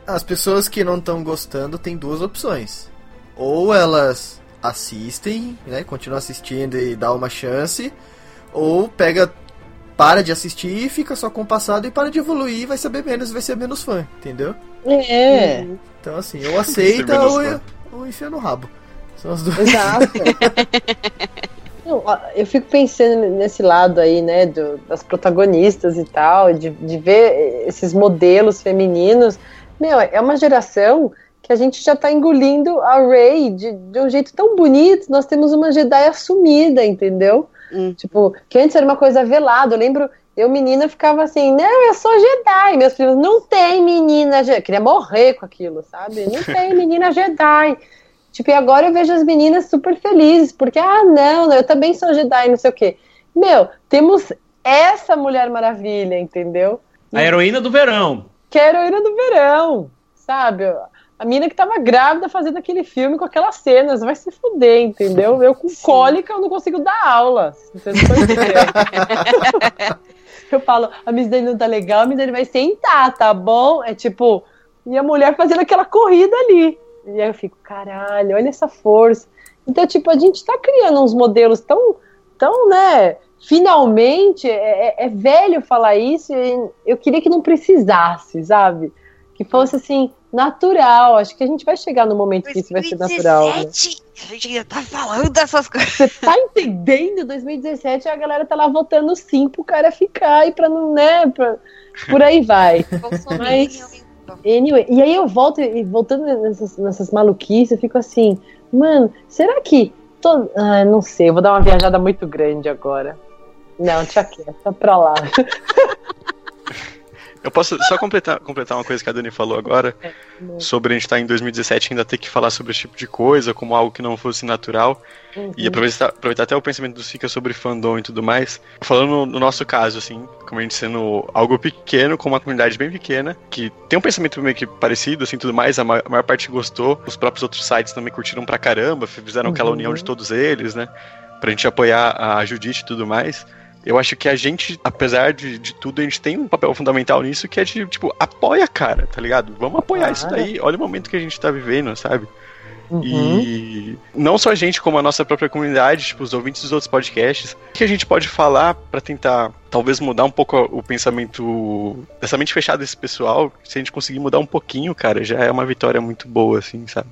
As pessoas que não estão gostando têm duas opções. Ou elas assistem, né? Continuam assistindo e dá uma chance. Ou pega. Para de assistir e fica só com o passado e para de evoluir, vai saber menos, vai ser menos fã, entendeu? É, Então assim, ou aceita ou, ou enfia no rabo. São as duas. exato. Não, eu fico pensando nesse lado aí, né, do- das protagonistas e tal, de, de ver esses modelos femininos. Meu, é uma geração que a gente já tá engolindo a Rey de, de um jeito tão bonito. Nós temos uma Jedi assumida, entendeu? Hum. Tipo, que antes era uma coisa velada. Eu lembro, eu menina ficava assim, não, eu sou Jedi. Meus filhos, não tem menina Jedi. Eu queria morrer com aquilo, sabe? Não tem menina Jedi. Tipo, e agora eu vejo as meninas super felizes, porque, ah, não, eu também sou Jedi, não sei o quê. Meu, temos essa Mulher Maravilha, entendeu? A heroína do verão. Que é a heroína do verão, sabe? A mina que tava grávida fazendo aquele filme com aquelas cenas, vai se fuder, entendeu? Eu com cólica eu não consigo dar aula. Eu falo, a Miss Dani não tá legal, a Miss Dani vai sentar, tá bom? É tipo, e a mulher fazendo aquela corrida ali. E aí eu fico, caralho, olha essa força. Então, tipo, a gente tá criando uns modelos tão, tão, né? Finalmente, é, é- é velho falar isso, e eu queria que não precisasse, sabe? Que fosse assim, natural. Acho que a gente vai chegar no momento que isso vai ser natural. né? 2017, a gente ainda tá falando dessas coisas. Você tá entendendo? 2017 a galera tá lá votando sim pro cara ficar e pra não, né? Pra... Por aí vai. Mas- Anyway, e aí eu volto e voltando nessas, nessas maluquices, eu fico assim, mano, será que. To... Ah, não sei, eu vou dar uma viajada muito grande agora. Não, deixa quieto, pra lá. Eu posso só completar, completar uma coisa que a Dani falou agora, sobre a gente estar em 2017 e ainda ter que falar sobre esse tipo de coisa, como algo que não fosse natural, e aproveitar, aproveitar até o pensamento do Sika sobre fandom e tudo mais. Falando no, no nosso caso, assim, como a gente sendo algo pequeno, com uma comunidade bem pequena, que tem um pensamento meio que parecido, assim, tudo mais, a ma- a maior parte gostou, os próprios outros sites também curtiram pra caramba, fizeram aquela Uhum. união de todos eles, né, pra gente apoiar a Judite e tudo mais. Eu acho que a gente, apesar de, de tudo, a gente tem um papel fundamental nisso que é de, tipo, apoia, cara, tá ligado? Vamos apoiar isso Claro. daí. Olha o momento que a gente tá vivendo, sabe? Uhum. E não só a gente, como a nossa própria comunidade, tipo, os ouvintes dos outros podcasts, o que a gente pode falar pra tentar, talvez, mudar um pouco o pensamento dessa mente fechada desse pessoal? Se a gente conseguir mudar um pouquinho, cara, já é uma vitória muito boa, assim, sabe?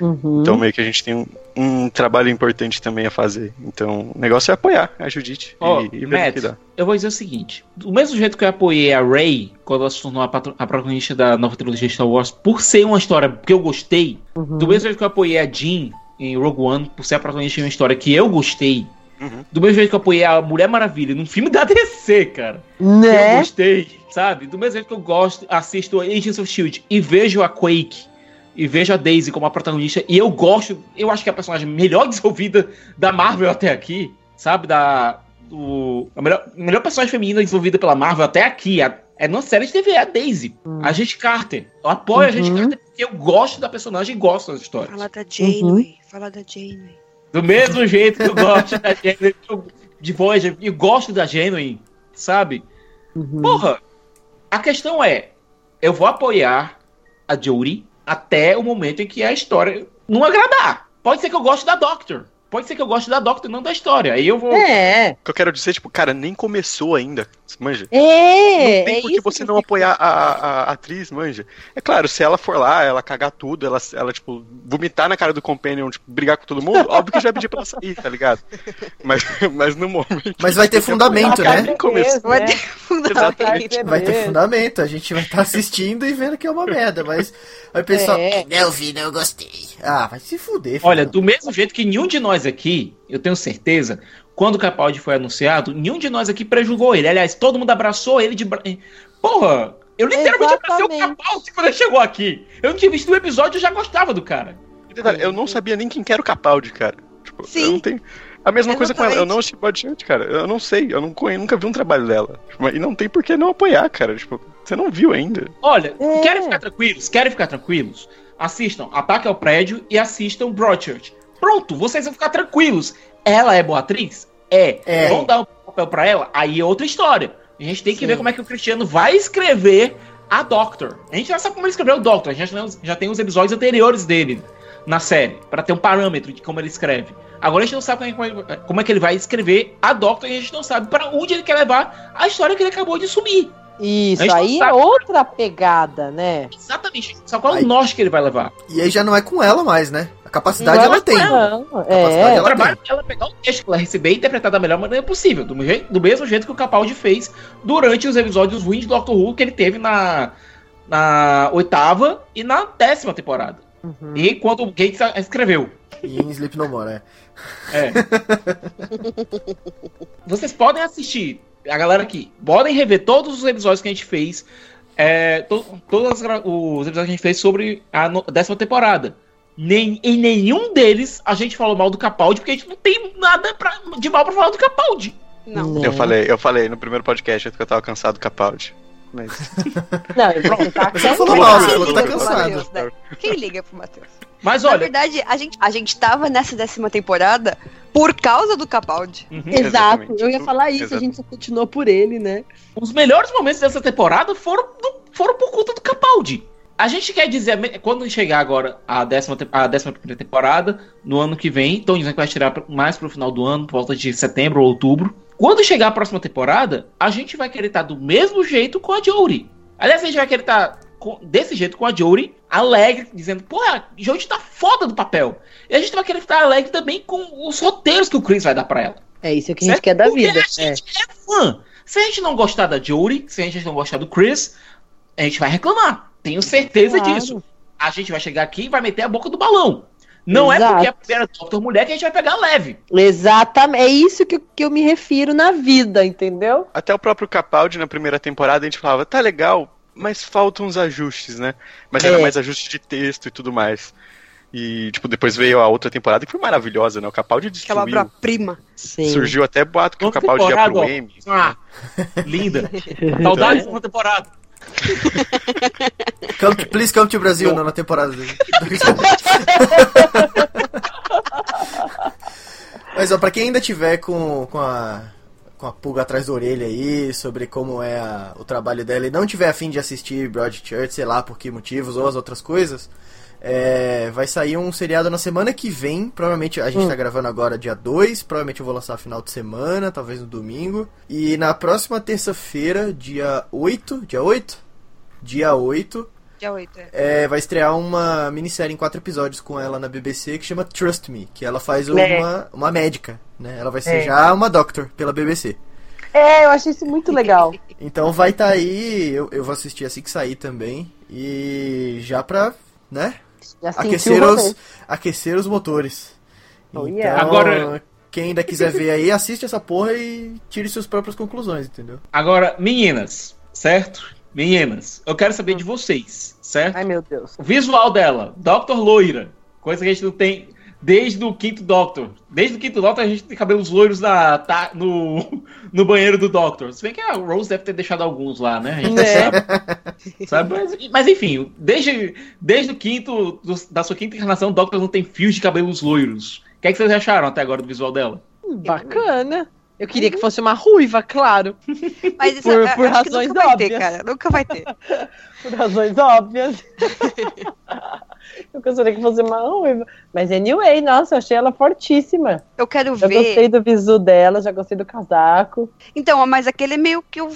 Uhum. Então, meio que a gente tem um, um trabalho importante também a fazer. Então, o negócio é apoiar a Judite Ó, e, e ver o Matt, que dá. eu vou dizer o seguinte: do mesmo jeito que eu apoiei a Ray quando ela se tornou a, a protagonista da nova trilogia Star Wars, por ser uma história que eu gostei, Uhum. do mesmo jeito que eu apoiei a Jean em Rogue One, por ser a protagonista de uma história que eu gostei, Uhum. do mesmo jeito que eu apoiei a Mulher Maravilha num filme da DC, cara. que Eu Né? gostei, sabe? Do mesmo jeito que eu gosto, assisto Agents of Shield e vejo a Quake e vejo a Daisy como a protagonista e eu gosto, eu acho que é a personagem melhor desenvolvida da Marvel até aqui, sabe? Da do a melhor, melhor personagem feminina desenvolvida pela Marvel até aqui, a- é numa série de TV, é a Daisy, a gente Carter. Eu apoio a gente Uhum. Carter porque eu gosto da personagem e gosto das histórias. Fala da Janeway. Fala da Janeway. Do mesmo jeito que eu gosto da Janeway, de Voyager, e gosto da Janeway, sabe? Uhum. Porra, a questão é, eu vou apoiar a Jodie até o momento em que a história não agradar. Pode ser que eu goste da Doctor. Pode ser que eu goste da Doctor, não da história. Aí eu vou. É, O que eu quero dizer, tipo, cara, nem começou ainda, manja. é. não tem é por que você não apoiar a, a- a atriz, manja. É claro, se ela for lá, ela cagar tudo, ela, ela, tipo, vomitar na cara do Companion, tipo, brigar com todo mundo, óbvio que já pedir pra ela sair, tá ligado? Mas, mas no momento. Mas vai ter fundamento, né? de Começou. Vai ter fundamento. De Vai ter fundamento, a gente vai estar assistindo e vendo que é uma merda, mas aí o pessoal, É. não vi, não gostei. Ah, vai se fuder, Olha, filho. do mesmo jeito que nenhum de nós aqui, eu tenho certeza, quando o Capaldi foi anunciado, nenhum de nós aqui prejugou ele. Aliás, todo mundo abraçou ele de. bra- Porra! Eu literalmente abracei o Exatamente. Capaldi quando ele chegou aqui. Eu não tinha visto o episódio, eu já gostava do cara. Eu não sabia nem quem que era o Capaldi, cara. Tipo, Sim. eu não tenho. A mesma coisa com ela, eu não assisti Bodyshot, cara. Eu não sei, eu não conhe- nunca vi um trabalho dela. Tipo, E não tem por que não apoiar, cara. Tipo, você não viu ainda. Olha, É. querem ficar tranquilos? Querem ficar tranquilos? Assistam Ataque ao Prédio e assistam Broadchurch. Pronto, vocês vão ficar tranquilos. Ela é boa atriz? É. É. Vão dar um papel pra ela? Aí é outra história. A gente tem que Sim. ver como é que o Cristiano vai escrever a Doctor. A gente já sabe como ele escreveu o Doctor. A gente já, já tem os episódios anteriores dele na série, pra ter um parâmetro de como ele escreve. Agora a gente não sabe como é, que- é ele vai escrever a Doctor e a gente não sabe pra onde ele quer levar a história que ele acabou de sumir. Isso, aí é outra pegada, né? Exatamente. Só qual é Aí- o norte que ele vai levar. E aí já não é com ela mais, né? A capacidade Não, ela tem. Não, Capacidade é. O ela trabalho dela é pegar o texto que ela receber e interpretar da melhor maneira possível. Do, jeito- do mesmo jeito que o Capaldi fez durante os episódios ruins de Doctor Who que ele teve na, na oitava e na décima temporada. Uhum. E quando o Gates escreveu. E em Sleep No More, é. É. Vocês podem assistir, a galera aqui, podem rever todos os episódios que a gente fez. É, to- todos os episódios que a gente fez sobre a no- décima temporada. Nem, em nenhum deles a gente falou mal do Capaldi, porque a gente não tem nada pra- de mal pra falar do Capaldi. Não. Eu falei, eu falei no primeiro podcast que eu tava cansado do Capaldi. Mas. Não, você tá Você falou cansado. mal, você falou que tá Quem liga pro cansado. Matheus, né? Quem liga pro Matheus? Mas Na olha, verdade, a gente, a gente tava nessa décima temporada por causa do Capaldi. uhum, Exato, Exatamente. eu ia falar isso, a gente só continuou por ele, né? os melhores momentos dessa temporada foram, do- foram por conta do Capaldi. A gente quer dizer, quando chegar agora a décima, a décima primeira temporada, no ano que vem, estão dizendo que vai tirar mais pro final do ano, por volta de setembro ou outubro. Quando chegar a próxima temporada, a gente vai querer estar do mesmo jeito com a Jory. Aliás, a gente vai querer estar com- desse jeito com a Jory, alegre, dizendo, pô, a Jory tá foda do papel. E a gente vai querer estar alegre também com os roteiros que o Chris vai dar pra ela. É isso que a gente Certo? quer da Porque vida. A gente é. fã. Se a gente não gostar da Jory, se a gente não gostar do Chris, a gente vai reclamar. Tenho certeza Claro. disso. A gente vai chegar aqui e vai meter a boca do balão. Não é Exato. porque é a primeira Doctor mulher que a gente vai pegar leve. Exatamente, é isso que, eu- que eu me refiro na vida, entendeu? Até o próprio Capaldi na primeira temporada a gente falava, tá legal, mas faltam uns ajustes, né? Mas era É. mais ajuste de texto e tudo mais. E, tipo, depois veio a outra temporada que foi maravilhosa, né? O Capaldi Aquela destruiu. obra-prima. Sim. Surgiu até boato que o Outra Capaldi ia pro ó. M. Ah, linda. Saudades de uma temporada. Come, please come to Brasil na temporada. Mas ó, pra quem ainda tiver com, com a com a pulga atrás da orelha aí, sobre como é a- o trabalho dela e não tiver afim de assistir Broadchurch, sei lá por que motivos, ou as outras coisas, é, vai sair um seriado na semana que vem. Provavelmente a gente tá gravando agora dia 2, provavelmente eu vou lançar final de semana, talvez no domingo. E na próxima terça-feira, dia 8, dia 8? Dia 8, Dia 8, é. é, vai estrear uma minissérie em quatro episódios com ela na BBC que chama Trust Me, que ela faz É. uma, uma médica, né? Ela vai ser É. já uma doctor pela BBC. É, eu achei isso muito legal. Então vai estar aí, eu, eu vou assistir assim que sair também. E já pra, né? Aquecer os, aquecer os motores. Oh, então, yeah. Agora- quem ainda quiser ver aí, assiste essa porra e tire suas próprias conclusões, entendeu? Agora, meninas, certo? Meninas, eu quero saber de vocês, certo? Ai, meu Deus. O visual dela, Dr. Loira, coisa que a gente não tem desde o quinto Doctor. Desde o quinto Doctor a gente tem cabelos loiros na, tá, no, no banheiro do Doctor. Se bem que a Rose deve ter deixado alguns lá, né? A gente não Né? sabe. sabe? Mas, mas, enfim, desde, desde o quinto, do- da sua quinta encarnação, o Doctor não tem fios de cabelos loiros. O que, é que vocês acharam até agora do visual dela? Bacana. Eu queria que fosse uma ruiva, claro. Mas isso Por- por razões nunca vai ter, óbvias. cara. Nunca vai ter. Por razões óbvias. eu gostaria que fosse uma ruiva. Mas anyway, nossa, eu achei ela fortíssima. Eu quero Já ver. gostei do visu dela, já gostei do casaco. Então, mas aquele é meio que o-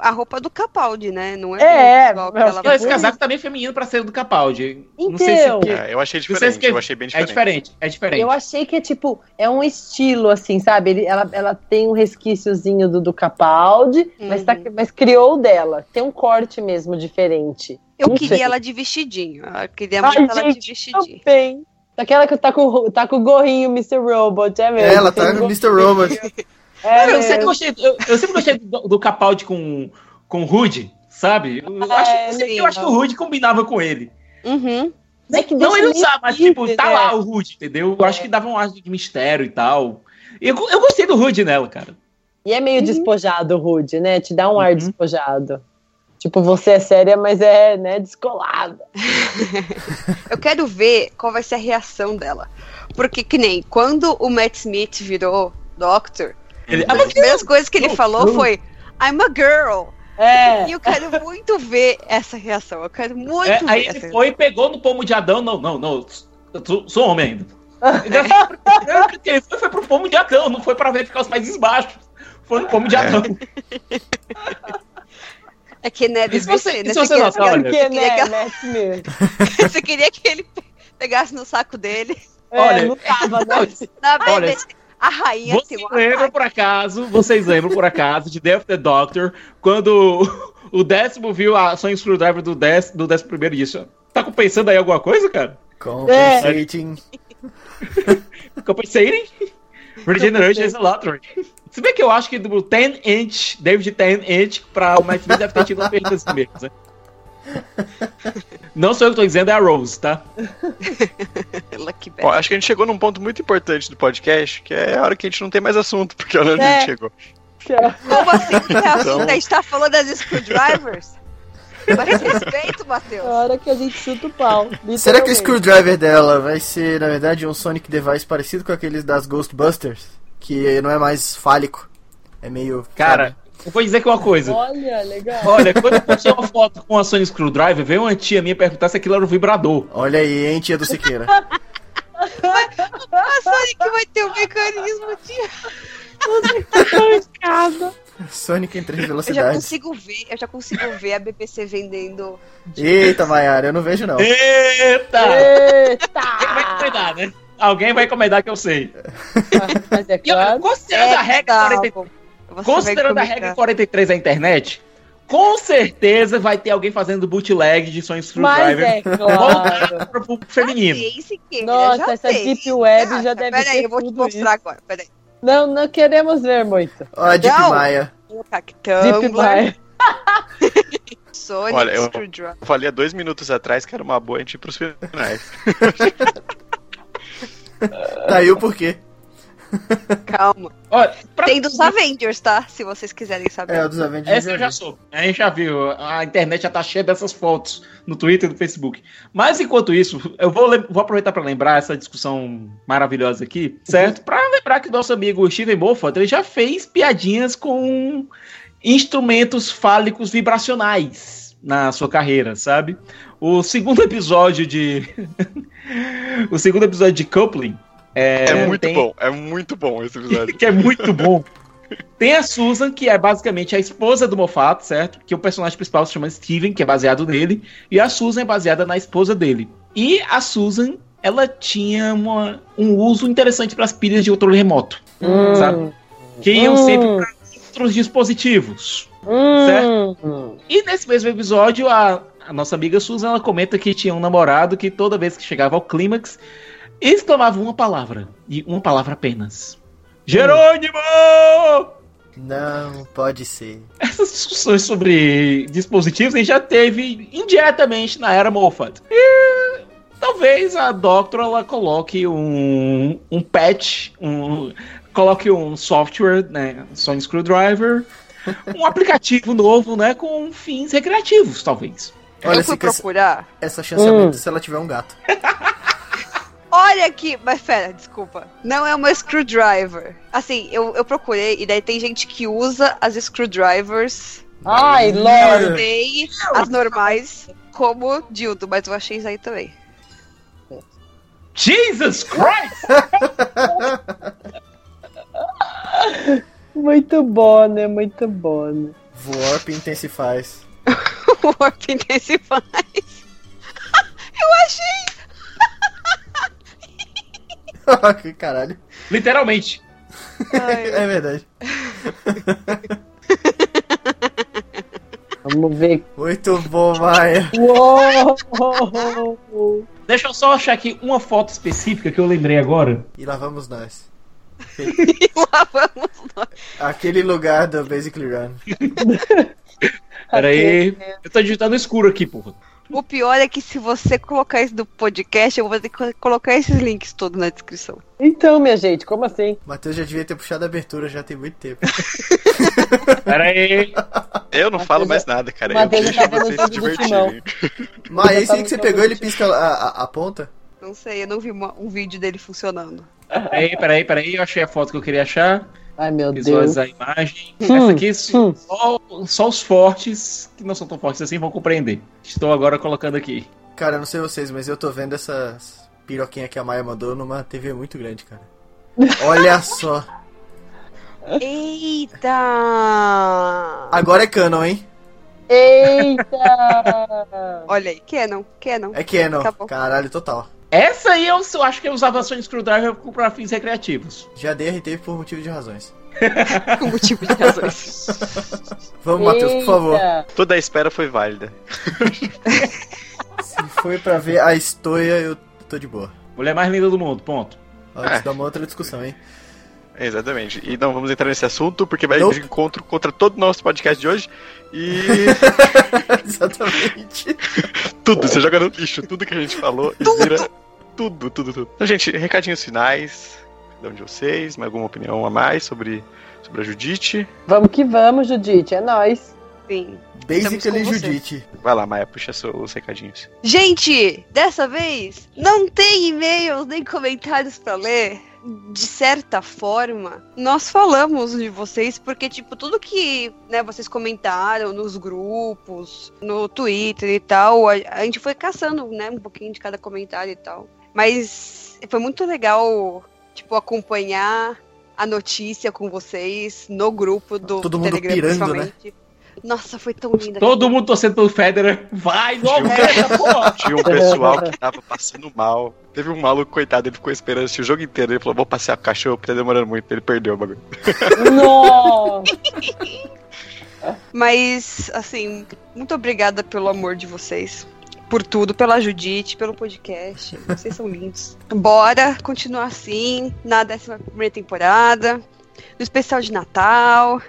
a roupa do Capaldi, né? Não é, É, o visual que eu ela Não, esse casaco tá bem feminino pra ser do Capaldi. não sei se. É, eu achei não sei diferente, se que- eu achei bem É diferente. diferente, é diferente. Eu achei que é tipo, é um estilo, assim, sabe? Ele- ela, ela tem um resquíciozinho do, do Capaldi, mas, tá, mas criou o dela. Tem um corte mesmo diferente. Eu Não queria sei. ela de vestidinho. Eu queria Ai, ela de gente, vestidinho. Também. Daquela que tá com, tá com o gorrinho Mr. Robot, é mesmo? Ela tá no gorrinho. Mr. Robot. É eu, mesmo. sempre gostei, eu, eu sempre gostei do, do Capaldi com, com o Rude, sabe? Eu, É, acho, sim. eu acho que o Rude combinava com ele. Uhum. É que Não, ele não meio sabe, mas tipo, tá né? lá o Rude, entendeu? Eu acho que dava um ar de mistério e tal. Eu, eu gostei do Rude nela, cara. E é meio despojado o Rude, né? Te dá um ar Uhum. despojado. Tipo, você é séria, mas é, né, descolada. Eu quero ver qual vai ser a reação dela. Porque, que nem quando o Matt Smith virou Doctor, Ele, uma das primeiras coisas que ele falou foi I'm a girl. É. E eu quero muito ver essa reação. Eu quero muito É, ver aí ele foi e pegou no pomo de Adão. Não, não, não. Eu sou, sou homem ainda. Porque Ele foi, foi pro pomo de Adão, não foi pra verificar os países baixos. Foi no pomo de Adão. É que, né, E se você- né? se você queria- olha- Porque, queria né, que- Matt Smith? você queria que ele pegasse no saco dele. É, Olha, não tava, né? Na Olha, verdade, a rainha Vocês tem uma lembram por acaso, vocês lembram por acaso de Death the Doctor, quando o décimo viu a Sonic Screwdriver do décimo, do décimo primeiro e disse, tá compensando aí alguma coisa, cara? Compensating. Compensating? Regeneration is a lottery. Se bem que eu acho que do 10 inch, David 10 inch, pra o Matt Smith deve ter tido uma perda assim mesmo, né? Não sou eu que tô dizendo, é a Rose, tá? Lucky Bom, acho que a gente chegou num ponto muito importante do podcast, que é a hora que a gente não tem mais assunto, porque olha onde a É. gente chegou. Como assim? Então- A gente tá falando das screwdrivers? Mas respeito, Matheus. É a hora que a gente chuta o pau. Será que o screwdriver dela vai ser, na verdade, um Sonic Device parecido com aqueles das Ghostbusters? Que não é mais fálico. É meio. Cara, eu vou dizer aqui uma coisa. Olha, legal. Olha, quando eu postei uma foto com a Sony Screwdriver, veio uma tia minha perguntar se aquilo era um vibrador. Olha aí, hein, tia do Siqueira. A Sonic vai ter um mecanismo de. Sonic em três Eu já velocidades. consigo ver, eu já consigo ver a BBC vendendo. Eita, Maiara, eu não vejo não. Eita! Alguém vai Eita! encomendar, né? Alguém vai encomendar que eu sei. Mas é E eu, claro. considerando a regra Tá, 43, bom. Você considerando a regra comentar. 43 da internet, com certeza vai ter alguém fazendo bootleg de Mas Screwdriver é claro. pro público feminino. Siqueira, Nossa, já essa tem. Deep Web Você já deve Peraí, ter eu vou te mostrar isso. agora. Peraí. Não, não queremos ver muito. Ó, a Deep. Maia. Deep Web. Sonic, Olha, eu- Screwdriver. Eu falei há dois minutos atrás que era uma boa a gente ir pros finais. Tá aí o porquê. Calma. Olha, pra- Tem dos Avengers, tá? Se vocês quiserem saber. É, dos Avengers. Essa eu já soube. A gente já viu. A internet já tá cheia dessas fotos no Twitter e no Facebook. Mas enquanto isso, eu vou, vou aproveitar para lembrar essa discussão maravilhosa aqui, certo? Para lembrar que o nosso amigo Steven Moffat ele já fez piadinhas com instrumentos fálicos vibracionais na sua carreira, sabe? O segundo episódio de. o segundo episódio de Coupling. É, É, muito tem- bom, é muito bom esse episódio. que é muito bom. Tem a Susan, que é basicamente a esposa do Moffat, certo? Que o personagem principal se chama Steven, que é baseado nele. E a Susan é baseada na esposa dele. E a Susan, ela tinha uma- um uso interessante para as pilhas de controle remoto, Hum, sabe? Que iam sempre para outros dispositivos. hum, E nesse mesmo episódio, a, a nossa amiga Susan ela comenta que tinha um namorado que toda vez que chegava ao clímax, exclamava uma palavra. E uma palavra apenas. Jerônimo! Não, pode ser. Essas discussões sobre dispositivos a gente já teve indiretamente na era Moffat. E talvez a Doctor ela coloque um, um patch, um, coloque um software, né, Sony Screwdriver, um aplicativo novo, né, com fins recreativos, talvez. Olha, eu fui se que essa, procurar. essa chance aumenta se ela tiver um gato. Olha aqui, mas pera, desculpa. Não é uma screwdriver. Assim, eu, eu procurei e daí tem gente que usa as screwdrivers. Ai, Eu Lorde. usei as normais como dildo, mas eu achei isso aí também. Jesus Christ! Muito bom, né? Muito bom, né? Warp intensifies. o Warp Intensifies. eu achei! Que caralho. Literalmente. Ai, É verdade. Vamos ver. Muito bom, Maia. Uou! Deixa eu só achar aqui uma foto específica que eu lembrei agora. E lá vamos nós. lá vamos nós. Aquele lugar do Basically Run. Pera aí. Eu tô digitando escuro aqui, porra. O pior é que se você colocar isso no podcast, eu vou ter que colocar esses links todos na descrição. Então, minha gente, como assim? Matheus já devia ter puxado a abertura já tem muito tempo. Pera aí. Eu não falo mais nada, cara. Eu Matheus deixo tá vocês se do divertirem. Mas esse tá aí que você pegou, ele pisca a, a, a ponta? Não sei, eu não vi uma- um vídeo dele funcionando. Peraí, peraí, peraí. Eu achei a foto que eu queria achar. Ai, meu Deus. A imagem. Hum, Essa aqui, só, hum. só os fortes, que não são tão fortes assim, vão compreender. Estou agora colocando aqui. Cara, eu não sei vocês, mas eu tô vendo essas piroquinha que a Maia mandou numa TV muito grande, cara. Olha só. Eita! Agora é Canon, hein? Eita! Olha aí, Canon, Canon. É Canon. Acabou. Caralho, total. Essa aí eu, eu acho que eu usava Sony Screwdriver para fins recreativos. Já dei RT por motivo de razões. Com motivo de razões. Vamos, Matheus, por favor. Toda a espera foi válida. Se foi pra ver a história, eu tô de boa. Mulher mais linda do mundo, ponto. Ó, Isso dá uma outra discussão, hein? Exatamente. E não vamos entrar nesse assunto, porque vai Nope. de encontro contra todo o nosso podcast de hoje. E Exatamente. tudo, você joga no lixo, tudo que a gente falou e vira tudo, tudo, tudo. Então, gente, recadinhos finais. De vocês, mais alguma opinião a mais sobre, sobre a Judite? Vamos que vamos, Judite, é nóis. Sim. Basically. Judite. Vai lá, Maia, puxa os recadinhos. Gente, dessa vez não tem e-mails nem comentários pra ler. De certa forma, nós falamos de vocês porque tipo tudo que né, vocês comentaram nos grupos, no Twitter e tal, a, a gente foi caçando, né, um pouquinho de cada comentário e tal. Mas foi muito legal, tipo, acompanhar a notícia com vocês no grupo do Todo mundo Telegram, pirando, né? principalmente. Nossa, foi tão linda. Todo mundo torcendo pelo Federer. Vai, aguenta, porra! Tinha um pessoal que tava passando mal. Teve um maluco, coitado, ele ficou esperando o jogo inteiro. Ele falou: vou passear com o cachorro, porque tá demorando muito. Ele perdeu o bagulho. Nossa! Mas, assim, muito obrigada pelo amor de vocês. Por tudo, pela Judite, pelo podcast. Vocês são lindos. Bora continuar assim, na 11 primeira temporada. No especial de Natal.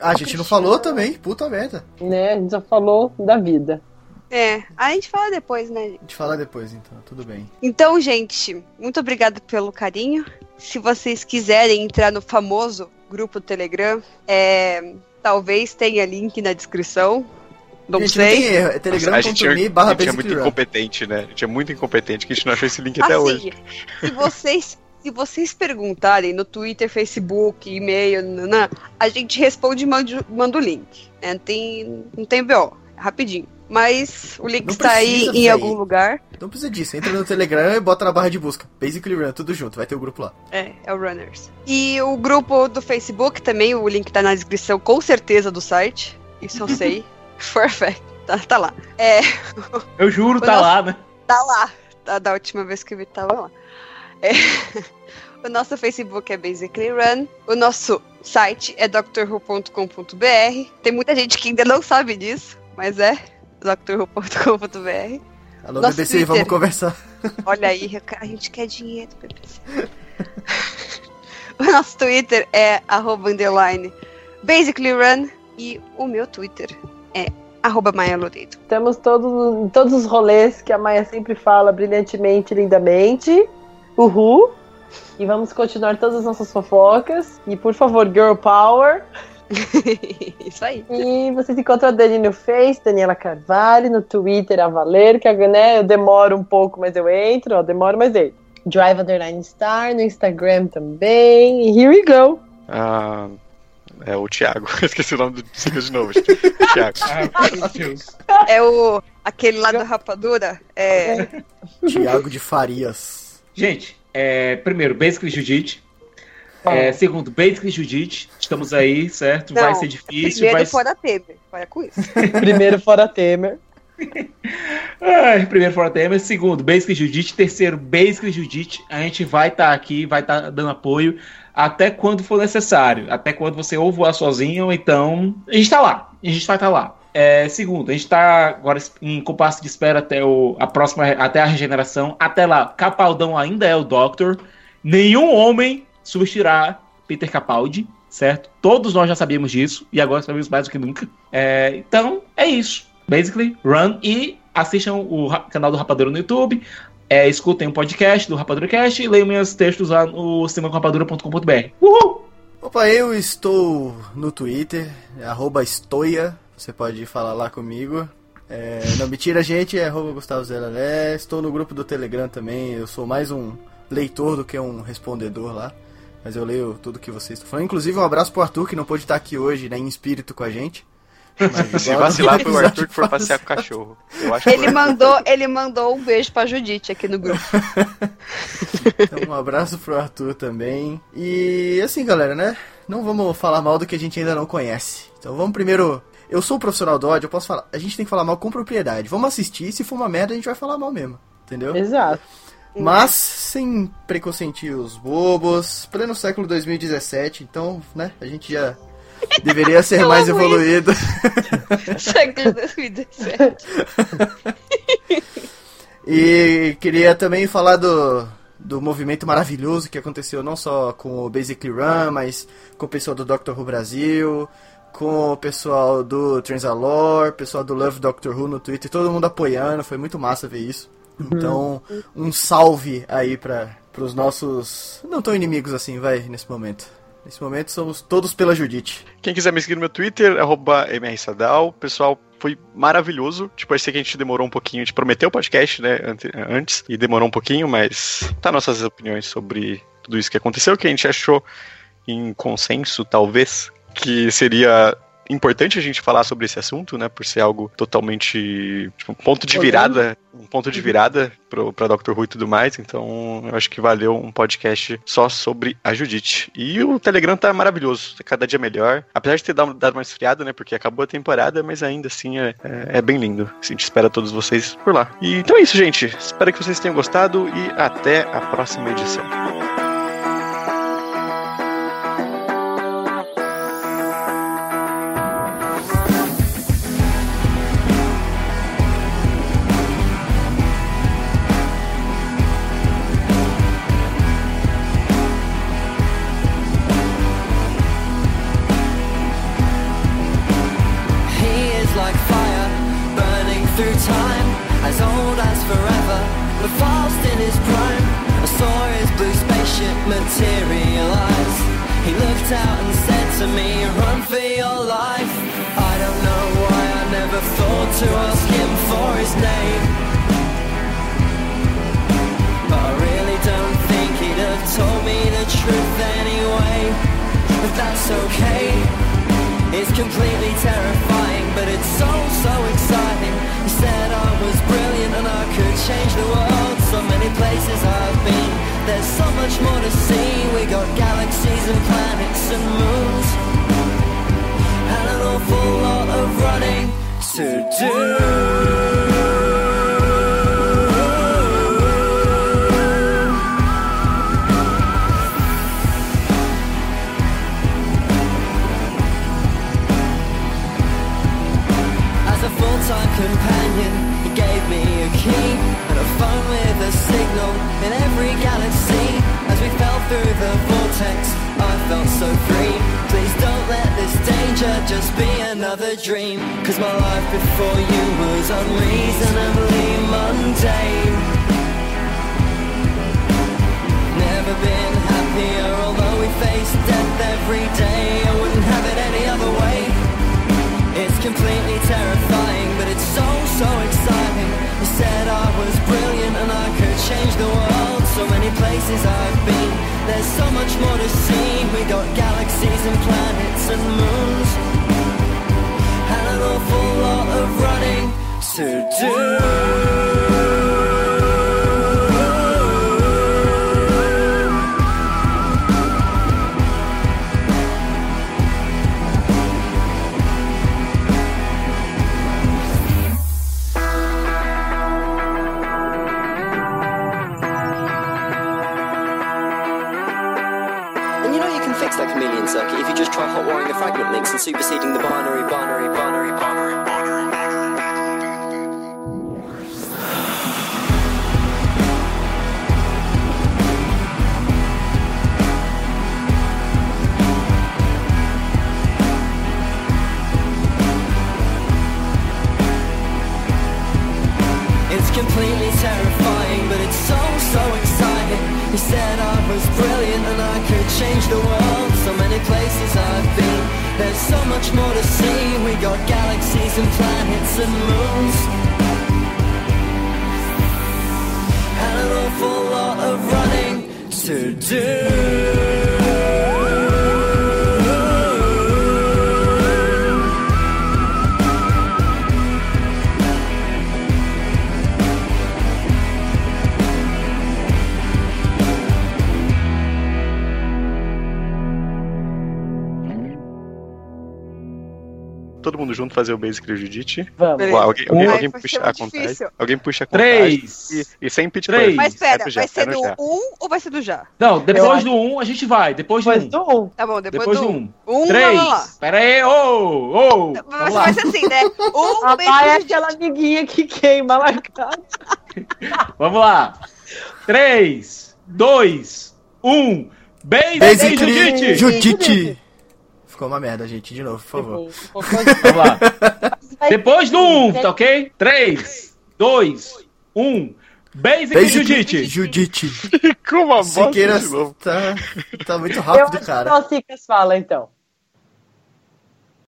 Ah, a gente não falou também, puta merda. né? A gente só falou da vida. É, a gente fala depois, né, gente? A gente fala depois, então, tudo bem. Então, gente, muito obrigada pelo carinho. Se vocês quiserem entrar no famoso grupo do Telegram, é, talvez tenha link na descrição. Não gente, sei. não tem erro, é a gente, é- barra a gente é muito Run. incompetente, né? A gente é muito incompetente que a gente não achou esse link até Assim, hoje. Se vocês, se vocês perguntarem no Twitter, Facebook, e-mail, nanã, a gente responde e manda, manda o link. É, não, tem, não tem BO, é rapidinho. Mas o link Não está aí em algum lugar. Não precisa disso, entra no Telegram e bota na barra de busca. Basically Run, tudo junto, vai ter o grupo lá. É, é o Runners. E o grupo do Facebook também, o link tá na descrição, com certeza, do site. Isso eu sei. Perfect. Tá, tá lá. É, Eu juro, tá nosso- lá, né? tá lá. Tá, da última vez que eu vi, tava lá. É, o nosso Facebook é Basically Run. O nosso site é drwho.com.br. Tem muita gente que ainda não sabe disso, mas é drwho.com.br. Alô, Nosso BBC, Twitter. vamos conversar. Olha aí, a gente quer dinheiro, BBC. o nosso Twitter é arroba underline basically run e o meu Twitter é arroba Maia Loredo. Estamos todos em todos os rolês que a Maia sempre fala brilhantemente, lindamente. Uhul. E vamos continuar todas as nossas fofocas. E por favor, Girl Power. Isso aí. E vocês encontram a Dani no Face, Daniela Carvalho, no Twitter, a Valer, que né, eu demoro um pouco, mas eu entro, ó, demoro, mas entro. Drive Underline Star, no Instagram também. E here we go. Ah, é o Thiago. Esqueci o nome do siga de novo. Thiago. Ah, meu Deus. É o aquele lá da rapadura. É, Tiago de Farias. Gente, é, primeiro, Basically Jiu-Jitsu. É, segundo, Basically Jiu-Jitsu. Estamos aí, certo? vai Não, ser difícil. primeiro Vai... fora Temer. Para com isso. Primeiro fora Temer. Ai, primeiro, fora tema. Segundo, Basically Jiu-Jitsu. Terceiro, Basically Jiu-Jitsu. A gente vai estar aqui, vai estar dando apoio até quando for necessário. Até quando você ou voar sozinho, então. A gente tá lá. A gente vai estar lá. É, segundo, a gente tá agora em compasso de espera até o, a próxima, até a regeneração. Até lá, Capaldão ainda é o Doctor. Nenhum homem substituirá Peter Capaldi, certo? Todos nós já sabíamos disso e agora sabemos mais do que nunca. É, então, é isso. Basically, run e assistam o canal do Rapadura no YouTube. É, escutem o podcast do Rapadura Cast e leiam meus textos lá no cinemacomrapadura.com.br. Uhul! Opa, eu estou no Twitter, arroba estoia, você pode falar lá comigo. É, não me tira gente, é arroba Gustavo Zelalé. Estou no grupo do Telegram também, eu sou mais um leitor do que um respondedor lá. Mas eu leio tudo que vocês estão falando. Inclusive, um abraço pro Arthur, que não pôde estar aqui hoje, né, em espírito com a gente. Mas Se vacilar foi o Arthur que for passear com o cachorro. Eu acho que Ele mandou, ele mandou um beijo pra Judite aqui no grupo. Então, um abraço pro Arthur também. E assim, galera, né? Não vamos falar mal do que a gente ainda não conhece. Então vamos primeiro. Eu sou um profissional do ódio, eu posso falar. A gente tem que falar mal com propriedade. Vamos assistir, se for uma merda, a gente vai falar mal mesmo. Entendeu? Exato. Mas sem preconceitos bobos, pleno século 2017, então, né, a gente já deveria ser Eu mais evoluído. Século 2017. E queria também falar do, do movimento maravilhoso que aconteceu não só com o Basically Run, mas com o pessoal do Doctor Who Brasil, com o pessoal do Transalore, pessoal do Love Doctor Who no Twitter, todo mundo apoiando, foi muito massa ver isso. Então, um salve aí para os nossos não tão inimigos assim, vai, nesse momento. Nesse momento somos todos pela Judite. Quem quiser me seguir no meu Twitter, arroba mrsadal. Pessoal, foi maravilhoso. Tipo, eu que a gente demorou um pouquinho, a gente prometeu o podcast, né, ante- antes, e demorou um pouquinho, mas tá nossas opiniões sobre tudo isso que aconteceu, que a gente achou em consenso, talvez, que seria importante a gente falar sobre esse assunto, né, por ser algo totalmente, tipo, um ponto de virada, um ponto de virada pra Doctor Who e tudo mais, então eu acho que valeu um podcast só sobre a Judite. E o Telegram tá maravilhoso, tá cada dia melhor, apesar de ter dado, dado uma esfriada, né, porque acabou a temporada, mas ainda assim é, é, é bem lindo. A gente espera todos vocês por lá. E, então é isso, gente. Espero que vocês tenham gostado e até a próxima edição. To ask him for his name. But I really don't think he'd have told me the truth anyway. But that's okay. It's completely terrifying, but it's so, so exciting. He said I was brilliant and I could change the world. So many places I've been. There's so much more to see. We got galaxies and planets and moons. And an awful lot of running to do. As a full-time companion, he gave me a key and a phone with a signal in every galaxy. As we fell through the danger just be another dream. Cause my life before you was unreasonably mundane. Never been happier, although we face death every day. I wouldn't have it any other way. It's completely terrifying, but it's so, so exciting. He said I was brilliant and I could change the world. So many places I've been, there's so much more to see. We got galaxies and planets and moons, and an awful lot of running to do. You know you can fix that chameleon circuit if you just try hot wiring the fragment links and superseding the binary, binary, binary, binary, binary, completely terrifying, places I've been, there's so much more to see. We got galaxies and planets and moons. And an awful lot of running to do. Mundo junto fazer o Basic Judite. Vamos. Uau, alguém, alguém, alguém vai puxa a contagem. difícil. Alguém puxa a contagem. Três. E, e sem pitch Três. Mas É pera, já, vai é ser do do já. 1 ou vai ser do já? Não, depois acho- do 1 a gente vai. Depois do Depois 1. do um. Tá bom, depois, Depois do do 1. 1. Um, Três. vamos lá. Pera aí, ô, ô. Vai, Vamos lá. vai ser assim, né? Um A beijo Pai é de aquela amiguinha que queima lá. Vamos lá. 3, 2, 1. Beijo, Basic Judite. Judite. Ficou uma merda, gente. De novo, por favor. Vamos lá. Depois do 1, tá ok? 3, 2, 1. Basic Basic Judite. Judite. Com uma bosta Siqueira de novo. tá, tá muito Eu rápido, acho que cara. só o Cicas fala, então.